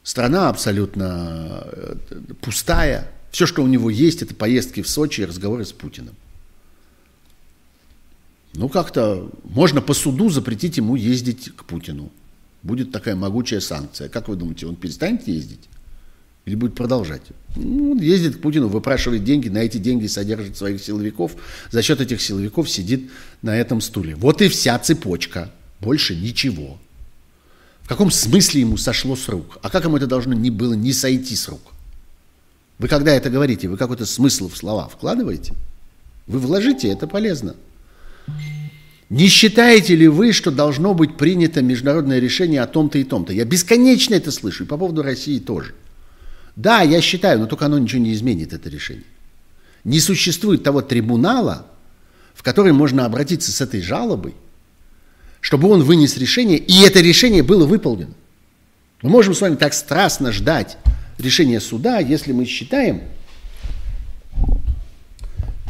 Страна абсолютно э, пустая. Все, что у него есть, это поездки в Сочи и разговоры с Путиным. Ну, как-то можно по суду запретить ему ездить к Путину будет такая могучая санкция. Как вы думаете, он перестанет ездить? Или будет продолжать? Ну, он ездит к Путину, выпрашивает деньги, на эти деньги содержит своих силовиков, за счет этих силовиков сидит на этом стуле. Вот и вся цепочка. Больше ничего. В каком смысле ему сошло с рук? А как ему это должно не было не сойти с рук? Вы когда это говорите, вы какой-то смысл в слова вкладываете? Вы вложите, это полезно. Не считаете ли вы, что должно быть принято международное решение о том-то и том-то? Я бесконечно это слышу, и по поводу России тоже. Да, я считаю, но только оно ничего не изменит, это решение. Не существует того трибунала, в который можно обратиться с этой жалобой, чтобы он вынес решение, и это решение было выполнено. Мы можем с вами так страстно ждать решения суда, если мы считаем,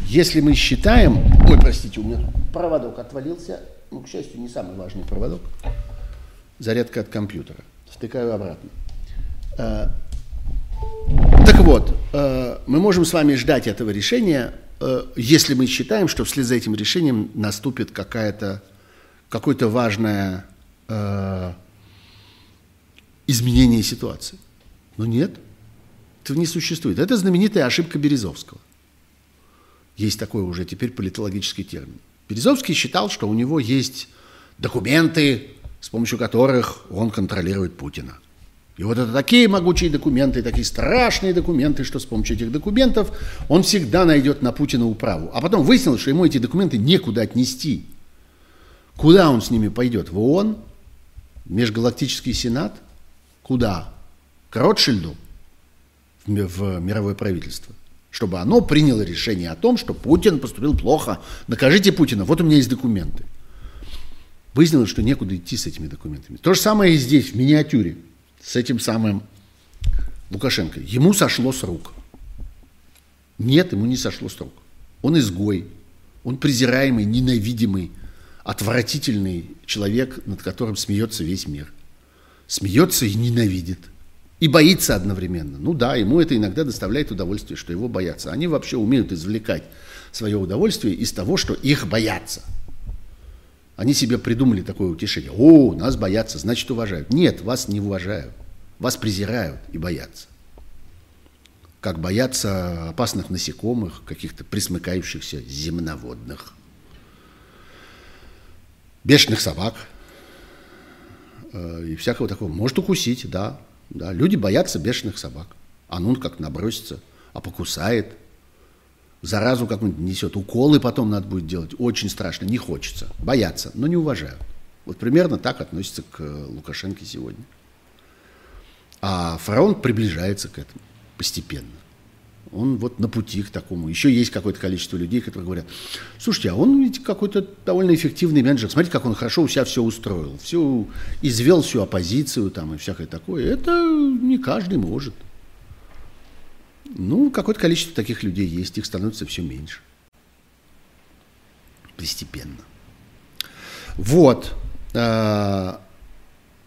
если мы считаем... Ой, простите, у меня проводок отвалился. Ну, к счастью, не самый важный проводок. Зарядка от компьютера. Втыкаю обратно. А, Так вот, э, мы можем с вами ждать этого решения, э, если мы считаем, что вслед за этим решением наступит какая-то, какое-то важное изменение ситуации. Но нет, этого не существует. Это знаменитая ошибка Березовского. Есть такой уже теперь политологический термин. Березовский считал, что у него есть документы, с помощью которых он контролирует Путина. И вот это такие могучие документы, такие страшные документы, что с помощью этих документов он всегда найдет на Путина управу. А потом выяснилось, что ему эти документы некуда отнести. Куда он с ними пойдет? В ООН? В Межгалактический Сенат? Куда? К Ротшильду? В мировое правительство? Чтобы оно приняло решение о том, что Путин поступил плохо. Накажите Путина, вот у меня есть документы. Выяснилось, что некуда идти с этими документами. То же самое и здесь, в миниатюре с этим самым Лукашенко. Ему сошло с рук. Нет, ему не сошло с рук. Он изгой, он презираемый, ненавидимый, отвратительный человек, над которым смеется весь мир. Смеется и ненавидит. И боится одновременно. Ну да, ему это иногда доставляет удовольствие, что его боятся. Они вообще умеют извлекать свое удовольствие из того, что их боятся – они себе придумали такое утешение. О, нас боятся, значит уважают. Нет, вас не уважают. Вас презирают и боятся. Как боятся опасных насекомых, каких-то присмыкающихся земноводных. Бешеных собак э, и всякого такого. Может укусить, да. Да. Люди боятся бешеных собак. А ну как набросится, а покусает – заразу какую-нибудь несет, уколы потом надо будет делать. Очень страшно, не хочется. Боятся, но не уважают. Вот примерно так относится к Лукашенко сегодня. А фараон приближается к этому постепенно. Он вот на пути к такому. Еще есть какое-то количество людей, которые говорят, слушайте, а он ведь какой-то довольно эффективный менеджер. Смотрите, как он хорошо у себя все устроил. Всю, извел всю оппозицию там и всякое такое. Это не каждый может. Ну, какое-то количество таких людей есть, их становится все меньше. Постепенно. Вот. А,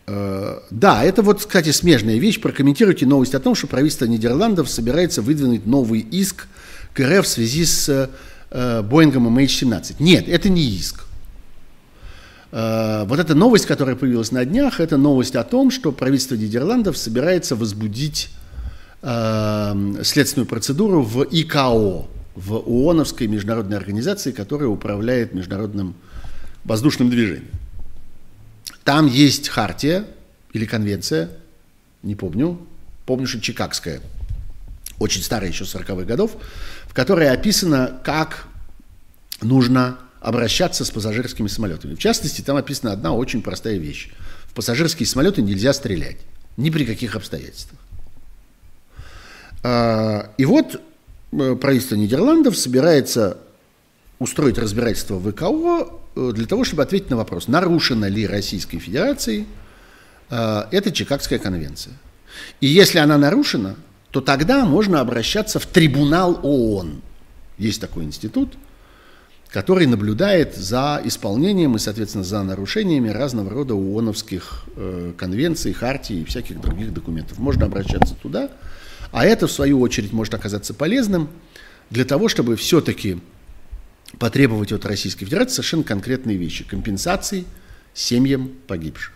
да, это вот, кстати, смежная вещь. Прокомментируйте новость о том, что правительство Нидерландов собирается выдвинуть новый иск к РФ в связи с э, Боингом MH17. Нет, это не иск. Вот эта новость, которая появилась на днях, это новость о том, что правительство Нидерландов собирается возбудить э, следственную процедуру в ИКАО, в ООНовской международной организации, которая управляет международным воздушным движением. Там есть хартия или конвенция, не помню, помню, что Чикагская, очень старая еще 40-х годов, в которой описано, как нужно обращаться с пассажирскими самолетами. В частности, там описана одна очень простая вещь. В пассажирские самолеты нельзя стрелять. Ни при каких обстоятельствах. А, и вот э, правительство Нидерландов собирается устроить разбирательство в ВКО э, для того, чтобы ответить на вопрос, нарушена ли Российской Федерацией э, эта Чикагская конвенция. И если она нарушена, то тогда можно обращаться в трибунал ООН. Есть такой институт, который наблюдает за исполнением и, соответственно, за нарушениями разного рода ООНовских конвенций, хартий и всяких других документов. Можно обращаться туда – а это, в свою очередь, может оказаться полезным для того, чтобы все-таки потребовать от Российской Федерации совершенно конкретные вещи. Компенсации семьям погибших.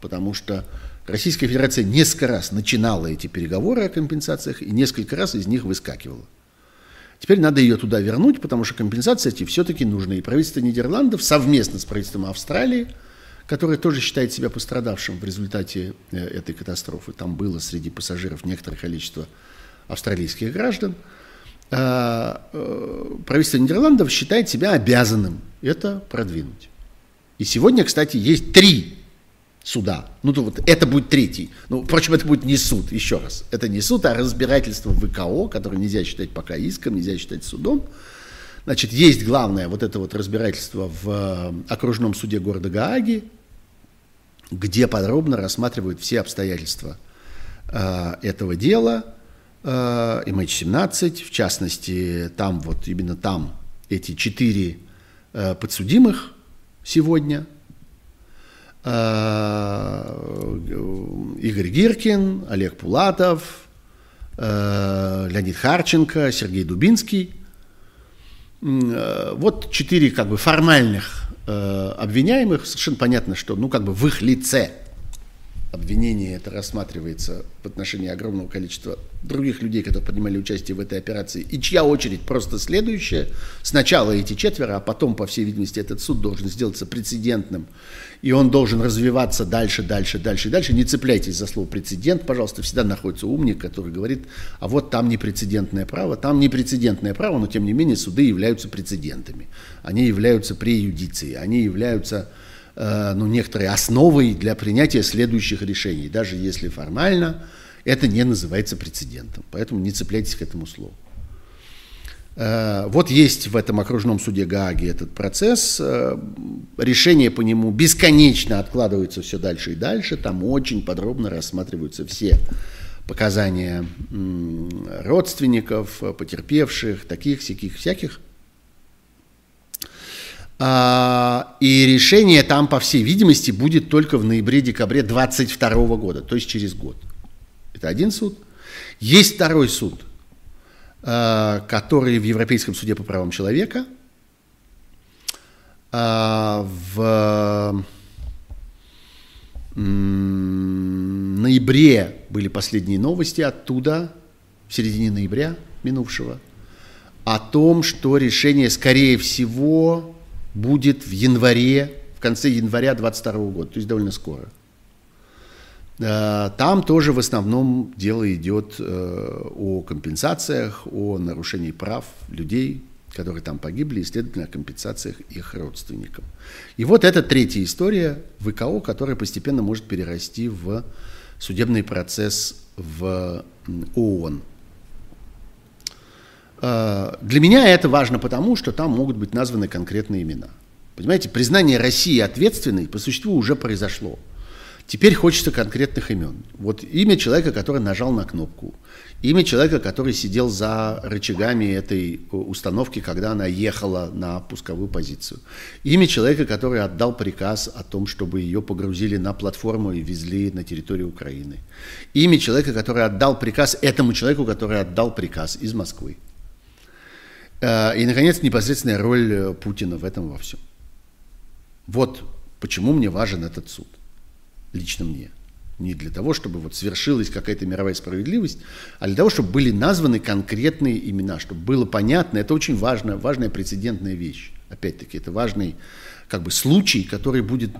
Потому что Российская Федерация несколько раз начинала эти переговоры о компенсациях и несколько раз из них выскакивала. Теперь надо ее туда вернуть, потому что компенсации эти все-таки нужны. И правительство Нидерландов совместно с правительством Австралии – которое тоже считает себя пострадавшим в результате э, этой катастрофы. Там было среди пассажиров некоторое количество австралийских граждан. А, э, правительство Нидерландов считает себя обязанным это продвинуть. И сегодня, кстати, есть три суда. Ну, то вот это будет третий. Ну, впрочем, это будет не суд, еще раз. Это не суд, а разбирательство ВКО, которое нельзя считать пока иском, нельзя считать судом. Значит, есть главное вот это вот разбирательство в э, окружном суде города Гааги, где подробно рассматривают все обстоятельства э, этого дела, э, MH17, в частности, там вот именно там эти четыре э, подсудимых сегодня, э, Игорь Гиркин, Олег Пулатов, э, Леонид Харченко, Сергей Дубинский. Вот четыре как бы формальных обвиняемых. Совершенно понятно, что ну как бы в их лице обвинение это рассматривается в отношении огромного количества других людей, которые принимали участие в этой операции, и чья очередь просто следующая. Сначала эти четверо, а потом, по всей видимости, этот суд должен сделаться прецедентным, и он должен развиваться дальше, дальше, дальше, дальше. Не цепляйтесь за слово прецедент, пожалуйста, всегда находится умник, который говорит, а вот там непрецедентное право, там непрецедентное право, но тем не менее суды являются прецедентами, они являются преюдицией, они являются ну, некоторой основой для принятия следующих решений, даже если формально это не называется прецедентом. Поэтому не цепляйтесь к этому слову. Э, вот есть в этом окружном суде Гааги этот процесс. Э, решение по нему бесконечно откладывается все дальше и дальше. Там очень подробно рассматриваются все показания родственников, потерпевших, таких, всяких, всяких. А, и решение там, по всей видимости, будет только в ноябре-декабре 2022 года, то есть через год. Это один суд. Есть второй суд, а, который в Европейском суде по правам человека. А, в ноябре были последние новости оттуда, в середине ноября минувшего, о том, что решение, скорее всего, будет в январе, в конце января 2022 года, то есть довольно скоро. Э, там тоже в основном дело идет э, о компенсациях, о нарушении прав людей, которые там погибли, и, следовательно, о компенсациях их родственникам. И вот это третья история ВКО, которая постепенно может перерасти в судебный процесс в ООН. Э, для меня это важно потому, что там могут быть названы конкретные имена. Понимаете, признание России ответственной по существу уже произошло. Теперь хочется конкретных имен. Вот имя человека, который нажал на кнопку, имя человека, который сидел за рычагами этой установки, когда она ехала на пусковую позицию, имя человека, который отдал приказ о том, чтобы ее погрузили на платформу и везли на территорию Украины, имя человека, который отдал приказ этому человеку, который отдал приказ из Москвы. Э, и, наконец, непосредственная роль э, Путина в этом во всем. Вот почему мне важен этот суд. Лично мне. Не для того, чтобы вот свершилась какая-то мировая справедливость, а для того, чтобы были названы конкретные имена, чтобы было понятно. Это очень важная, важная прецедентная вещь. Опять-таки, это важный как бы, случай, который будет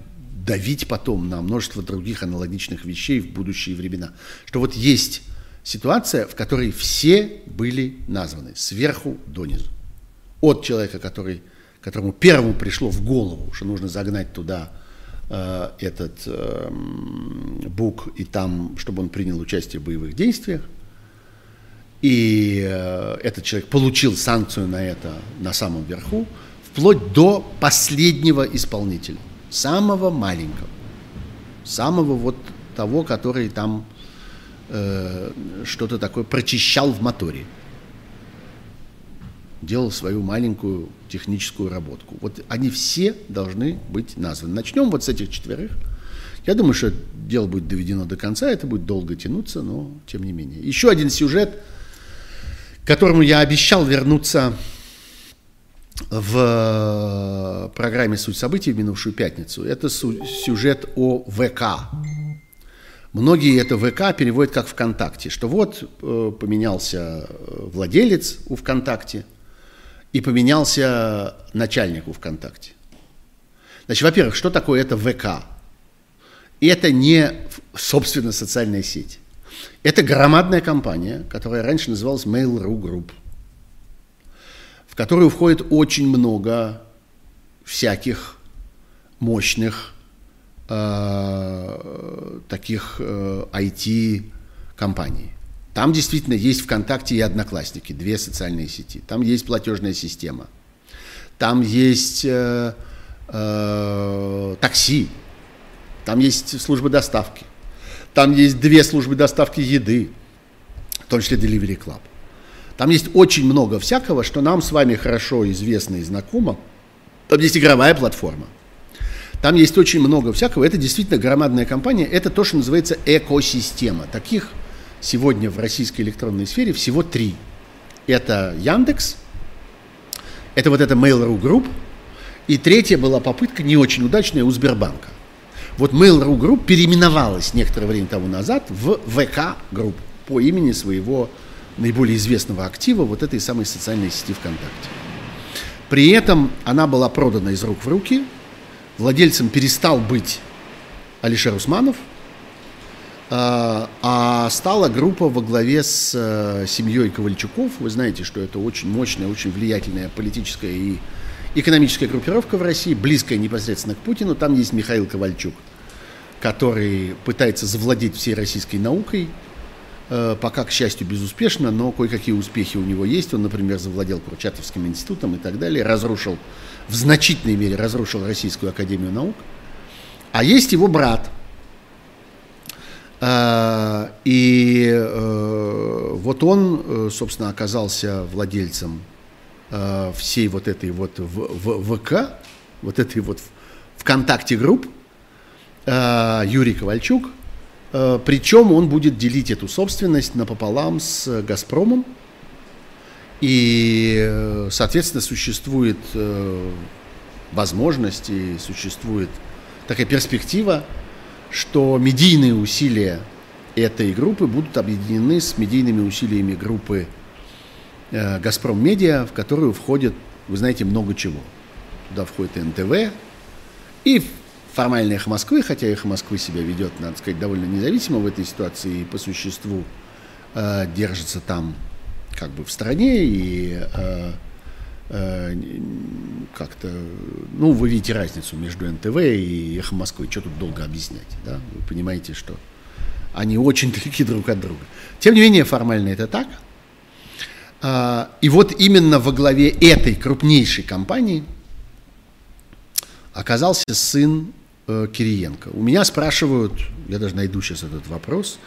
давить потом на множество других аналогичных вещей в будущие времена. Что вот есть ситуация, в которой все были названы сверху донизу. От человека, который, которому первому пришло в голову, что нужно загнать туда э, этот э, бук и там, чтобы он принял участие в боевых действиях, и э, этот человек получил санкцию на это на самом верху, вплоть до последнего исполнителя, самого маленького, самого вот того, который там э, что-то такое прочищал в моторе. Делал свою маленькую техническую работку. Вот они все должны быть названы. Начнем вот с этих четверых. Я думаю, что дело будет доведено до конца, это будет долго тянуться, но тем не менее. Еще один сюжет, к которому я обещал вернуться в программе «Суть событий» в минувшую пятницу. Это сюжет о ВК, Многие это ВК переводят как ВКонтакте, что вот э, поменялся э, владелец у ВКонтакте и поменялся начальник у ВКонтакте. Значит, во-первых, что такое это ВК? Это не, собственно, социальная сеть. Это громадная компания, которая раньше называлась Mail.ru Group, в которую входит очень много всяких мощных э, таких э, IT-компаний. Там действительно есть ВКонтакте и Одноклассники, две социальные сети. Там есть платежная система. Там есть э, э, такси. Там есть службы доставки. Там есть две службы доставки еды, в том числе Delivery Club. Там есть очень много всякого, что нам с вами хорошо известно и знакомо. Там есть игровая платформа. Там есть очень много всякого. Это действительно громадная компания. Это то, что называется экосистема. Таких сегодня в российской электронной сфере всего три. Это Яндекс, это вот это Mail.ru Group, и третья была попытка, не очень удачная, у Сбербанка. Вот Mail.ru Group переименовалась некоторое время тому назад в ВК Group по имени своего наиболее известного актива, вот этой самой социальной сети ВКонтакте. При этом она была продана из рук в руки, владельцем перестал быть Алишер Усманов, а, а стала группа во главе с э, семьей Ковальчуков. Вы знаете, что это очень мощная, очень влиятельная политическая и экономическая группировка в России, близкая непосредственно к Путину. Там есть Михаил Ковальчук, который пытается завладеть всей российской наукой, э, пока, к счастью, безуспешно, но кое-какие успехи у него есть. Он, например, завладел Курчатовским институтом и так далее, разрушил, в значительной мере разрушил Российскую Академию Наук. А есть его брат. А, и э, вот он, э, собственно, оказался владельцем э, всей вот этой вот ВК, вот этой вот ВКонтакте групп, Юрий Ковальчук. Причем он будет делить эту собственность напополам с «Газпромом». И, соответственно, существует возможность и существует такая перспектива, что медийные усилия этой группы будут объединены с медийными усилиями группы э, «Газпром Медиа», в которую входит, вы знаете, много чего. Туда входит НТВ и формальное «Эхо Москвы», хотя «Эхо Москвы» себя ведет, надо сказать, довольно независимо в этой ситуации и по существу э, держится там как бы в стране и э, Э, как-то, ну, вы видите разницу между НТВ и Эхо Москвы, что тут долго объяснять, да, вы понимаете, что они очень далеки друг от друга. Тем не менее, формально это так. А, и вот именно во главе этой крупнейшей компании оказался сын э, Кириенко. У меня спрашивают, я даже найду сейчас этот вопрос,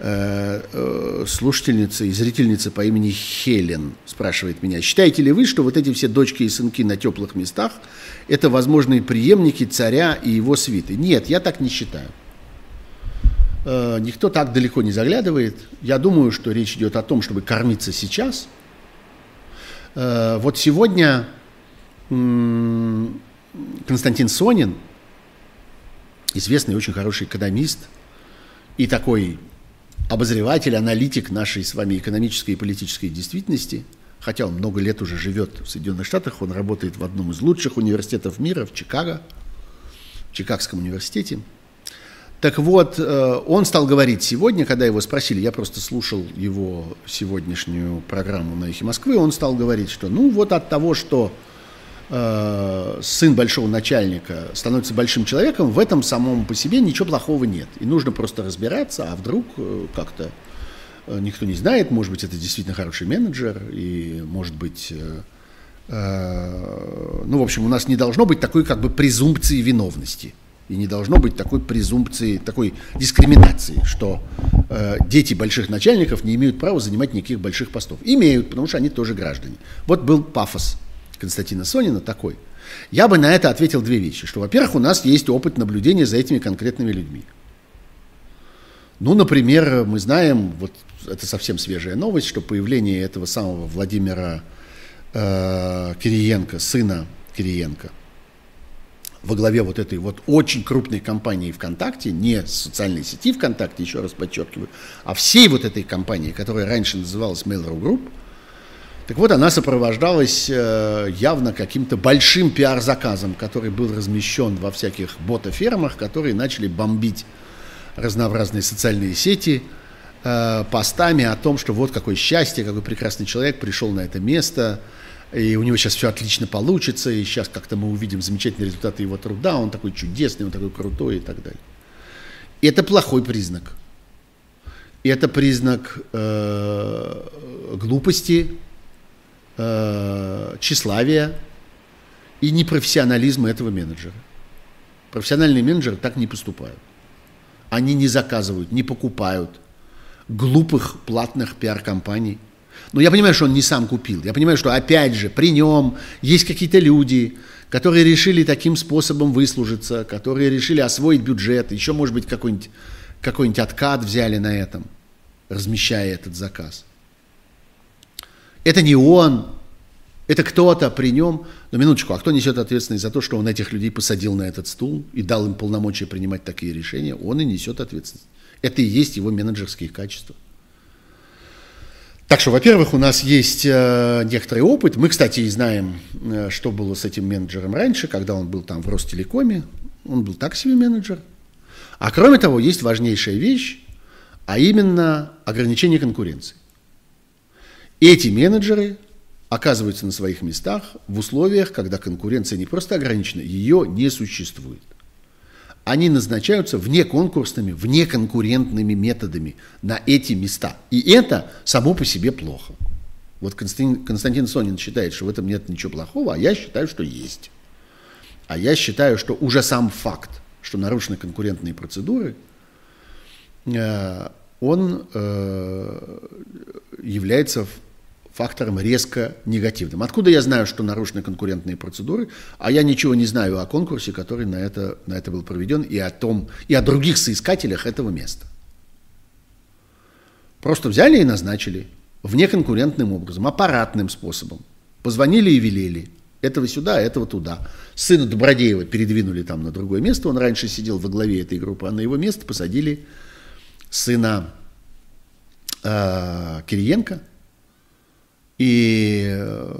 слушательница и зрительница по имени Хелен спрашивает меня, считаете ли вы, что вот эти все дочки и сынки на теплых местах – это возможные преемники царя и его свиты? Нет, я так не считаю. Э, никто так далеко не заглядывает. Я думаю, что речь идет о том, чтобы кормиться сейчас. Вот сегодня Константин Сонин, известный очень хороший экономист и такой обозреватель, аналитик нашей с вами экономической и политической действительности, хотя он много лет уже живет в Соединенных Штатах, он работает в одном из лучших университетов мира, в Чикаго, в Чикагском университете. Так вот, э, он стал говорить сегодня, когда его спросили, я просто слушал его сегодняшнюю программу на «Эхе Москвы», он стал говорить, что ну вот от того, что э, сын большого начальника становится большим человеком, в этом самом по себе ничего плохого нет. И нужно просто разбираться, а вдруг э, как-то э, никто не знает, может быть, это действительно хороший менеджер, и может быть... Ну, в общем, у нас не должно быть такой как бы презумпции виновности. И не должно быть такой презумпции, такой дискриминации, что э, дети больших начальников не имеют права занимать никаких больших постов. Имеют, потому что они тоже граждане. Вот был пафос Константина Сонина такой. Я бы на это ответил две вещи. Что, во-первых, у нас есть опыт наблюдения за этими конкретными людьми. Ну, например, мы знаем, вот это совсем свежая новость, что появление этого самого Владимира э, Кириенко, сына Кириенко, во главе вот этой вот очень крупной компании ВКонтакте, не социальной сети ВКонтакте, еще раз подчеркиваю, а всей вот этой компании, которая раньше называлась Mail.ru Group, так вот, она сопровождалась э, явно каким-то большим пиар-заказом, который был размещен во всяких ботофермах, которые начали бомбить разнообразные социальные сети э, постами о том, что вот какое счастье, какой прекрасный человек пришел на это место, и у него сейчас все отлично получится, и сейчас как-то мы увидим замечательные результаты его труда, он такой чудесный, он такой крутой и так далее. И это плохой признак. Это признак э, глупости, э, тщеславия и непрофессионализма этого менеджера. Профессиональные менеджеры так не поступают. Они не заказывают, не покупают глупых платных пиар-компаний. Но я понимаю, что он не сам купил. Я понимаю, что опять же при нем есть какие-то люди, которые решили таким способом выслужиться, которые решили освоить бюджет, еще, может быть, какой-нибудь какой откат взяли на этом. размещая этот заказ. Это не он, это кто-то при нем. Но минуточку, а кто несет ответственность за то, что он этих людей посадил на этот стул и дал им полномочия принимать такие решения? Он и несет ответственность. Это и есть его менеджерские качества. Так что, во-первых, у нас есть э, некоторый опыт. Мы, кстати, и знаем, э, что было с этим менеджером раньше, когда он был там в Ростелекоме. Он был так себе менеджер. А кроме того, есть важнейшая вещь, а именно ограничение конкуренции. Эти менеджеры оказываются на своих местах в условиях, когда конкуренция не просто ограничена, ее не существует они назначаются вне конкурсными, вне конкурентными методами на эти места. И это само по себе плохо. Вот Константин, Константин Сонин считает, что в этом нет ничего плохого, а я считаю, что есть. А я считаю, что уже сам факт, что нарушены конкурентные процедуры, э, он э, является фактором резко негативным. Откуда я знаю, что нарушены конкурентные процедуры, а я ничего не знаю о конкурсе, который на это, на это был проведен, и о том, и о других соискателях этого места. Просто взяли и назначили внеконкурентным образом, аппаратным способом. Позвонили и велели. Этого сюда, этого туда. Сына Добродеева передвинули там на другое место. Он раньше сидел во главе этой группы, а на его место посадили сына э, Кириенко – и э,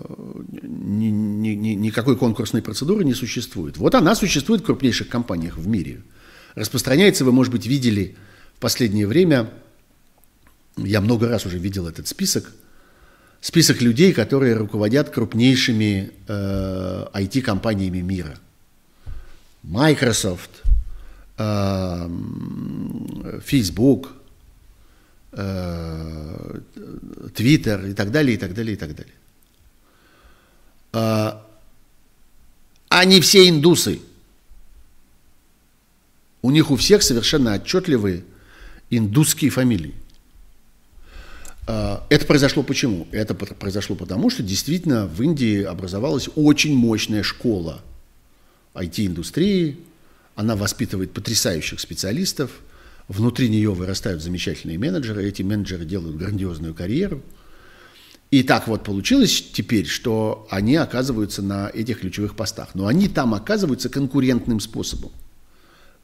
ни, ни, ни, никакой конкурсной процедуры не существует. Вот она существует в крупнейших компаниях в мире. Распространяется, вы, может быть, видели в последнее время, я много раз уже видел этот список, список людей, которые руководят крупнейшими э, IT-компаниями мира. Microsoft, э, Facebook, Твиттер и так далее, и так далее, и так далее. А, они все индусы. У них у всех совершенно отчетливые индусские фамилии. А, это произошло почему? Это произошло потому, что действительно в Индии образовалась очень мощная школа IT-индустрии. Она воспитывает потрясающих специалистов – внутри нее вырастают замечательные менеджеры, эти менеджеры делают грандиозную карьеру. И так вот получилось теперь, что они оказываются на этих ключевых постах. Но они там оказываются конкурентным способом.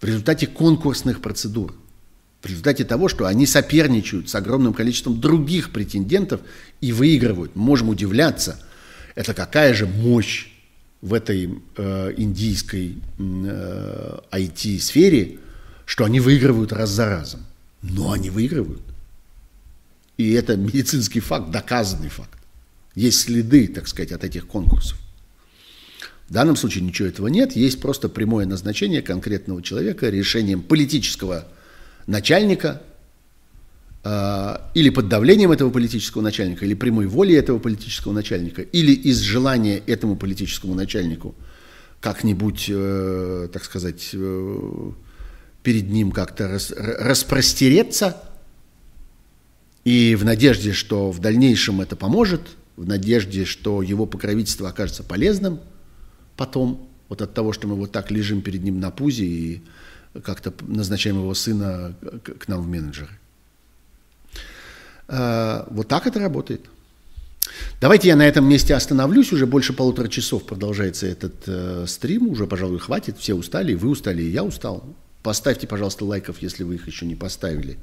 В результате конкурсных процедур. В результате того, что они соперничают с огромным количеством других претендентов и выигрывают. Можем удивляться, это какая же мощь в этой э, индийской э, IT-сфере, что они выигрывают раз за разом. Но они выигрывают. И это медицинский факт, доказанный факт. Есть следы, так сказать, от этих конкурсов. В данном случае ничего этого нет, есть просто прямое назначение конкретного человека решением политического начальника э, или под давлением этого политического начальника, или прямой волей этого политического начальника, или из желания этому политическому начальнику как-нибудь, э, так сказать, э, перед ним как-то рас, распростереться, и в надежде, что в дальнейшем это поможет, в надежде, что его покровительство окажется полезным потом, вот от того, что мы вот так лежим перед ним на пузе и как-то назначаем его сына к нам в менеджеры. А, вот так это работает. Давайте я на этом месте остановлюсь. Уже больше полутора часов продолжается этот э, стрим. Уже, пожалуй, хватит. Все устали, вы устали, и я устал. Поставьте, пожалуйста, лайков, если вы их еще не поставили.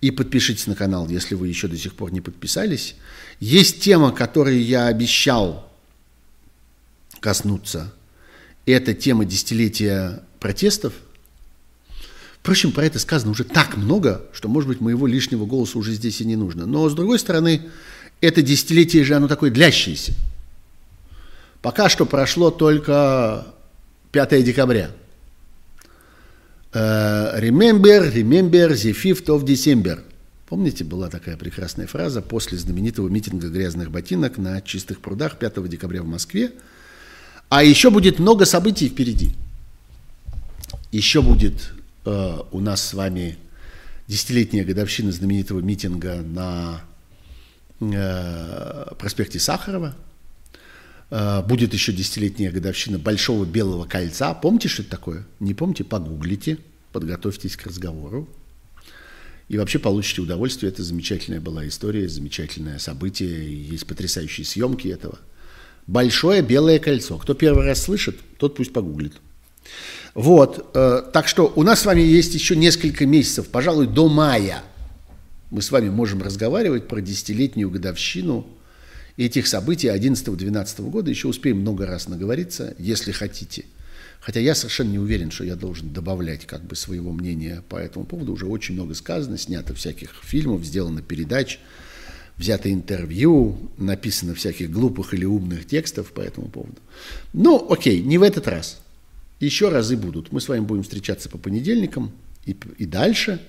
И подпишитесь на канал, если вы еще до сих пор не подписались. Есть тема, которой я обещал коснуться. Это тема десятилетия протестов. Впрочем, про это сказано уже так много, что, может быть, моего лишнего голоса уже здесь и не нужно. Но, с другой стороны, это десятилетие же, оно такое длящееся. Пока что прошло только 5 декабря – remember, remember the 5th of December. Помните, была такая прекрасная фраза после знаменитого митинга грязных ботинок на чистых прудах 5 декабря в Москве. А еще будет много событий впереди. Еще будет э, у нас с вами десятилетняя годовщина знаменитого митинга на э, проспекте Сахарова. Э, будет еще десятилетняя годовщина Большого Белого Кольца. Помните, что это такое? Не помните? Погуглите, подготовьтесь к разговору. И вообще получите удовольствие. Это замечательная была история, замечательное событие. Есть потрясающие съемки этого. Большое белое кольцо. Кто первый раз слышит, тот пусть погуглит. Вот, э, так что у нас с вами есть еще несколько месяцев, пожалуй, до мая. Мы с вами можем разговаривать про десятилетнюю годовщину этих событий 11-12 года. Еще успеем много раз наговориться, если хотите – Хотя я совершенно не уверен, что я должен добавлять как бы своего мнения по этому поводу. Уже очень много сказано, снято всяких фильмов, сделано передач, взято интервью, написано всяких глупых или умных текстов по этому поводу. Ну, окей, не в этот раз. Еще разы будут. Мы с вами будем встречаться по понедельникам и, и дальше.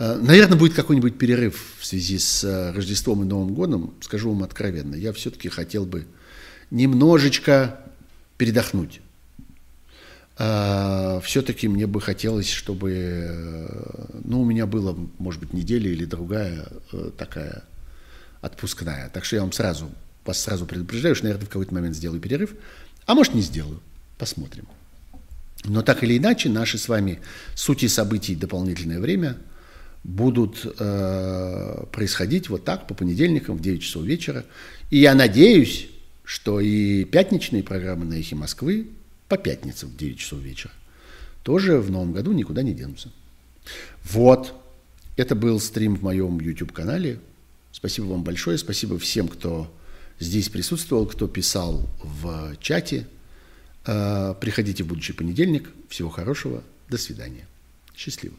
Э, наверное, будет какой-нибудь перерыв в связи с э, Рождеством и Новым годом. Скажу вам откровенно, я все-таки хотел бы немножечко передохнуть. А, все-таки мне бы хотелось, чтобы, э, ну, у меня было, может быть, неделя или другая э, такая отпускная. Так что я вам сразу, вас сразу предупреждаю, что, наверное, в какой-то момент сделаю перерыв, а может, не сделаю. Посмотрим. Но так или иначе, наши с вами сути событий дополнительное время будут э, происходить вот так по понедельникам в 9 часов вечера. И я надеюсь, что и пятничные программы на «Эхе Москвы» по пятницам в 9 часов вечера. Тоже в новом году никуда не денутся. Вот. Это был стрим в моем YouTube-канале. Спасибо вам большое. Спасибо всем, кто здесь присутствовал, кто писал в чате. Э, приходите в будущий понедельник. Всего хорошего. До свидания. Счастливо.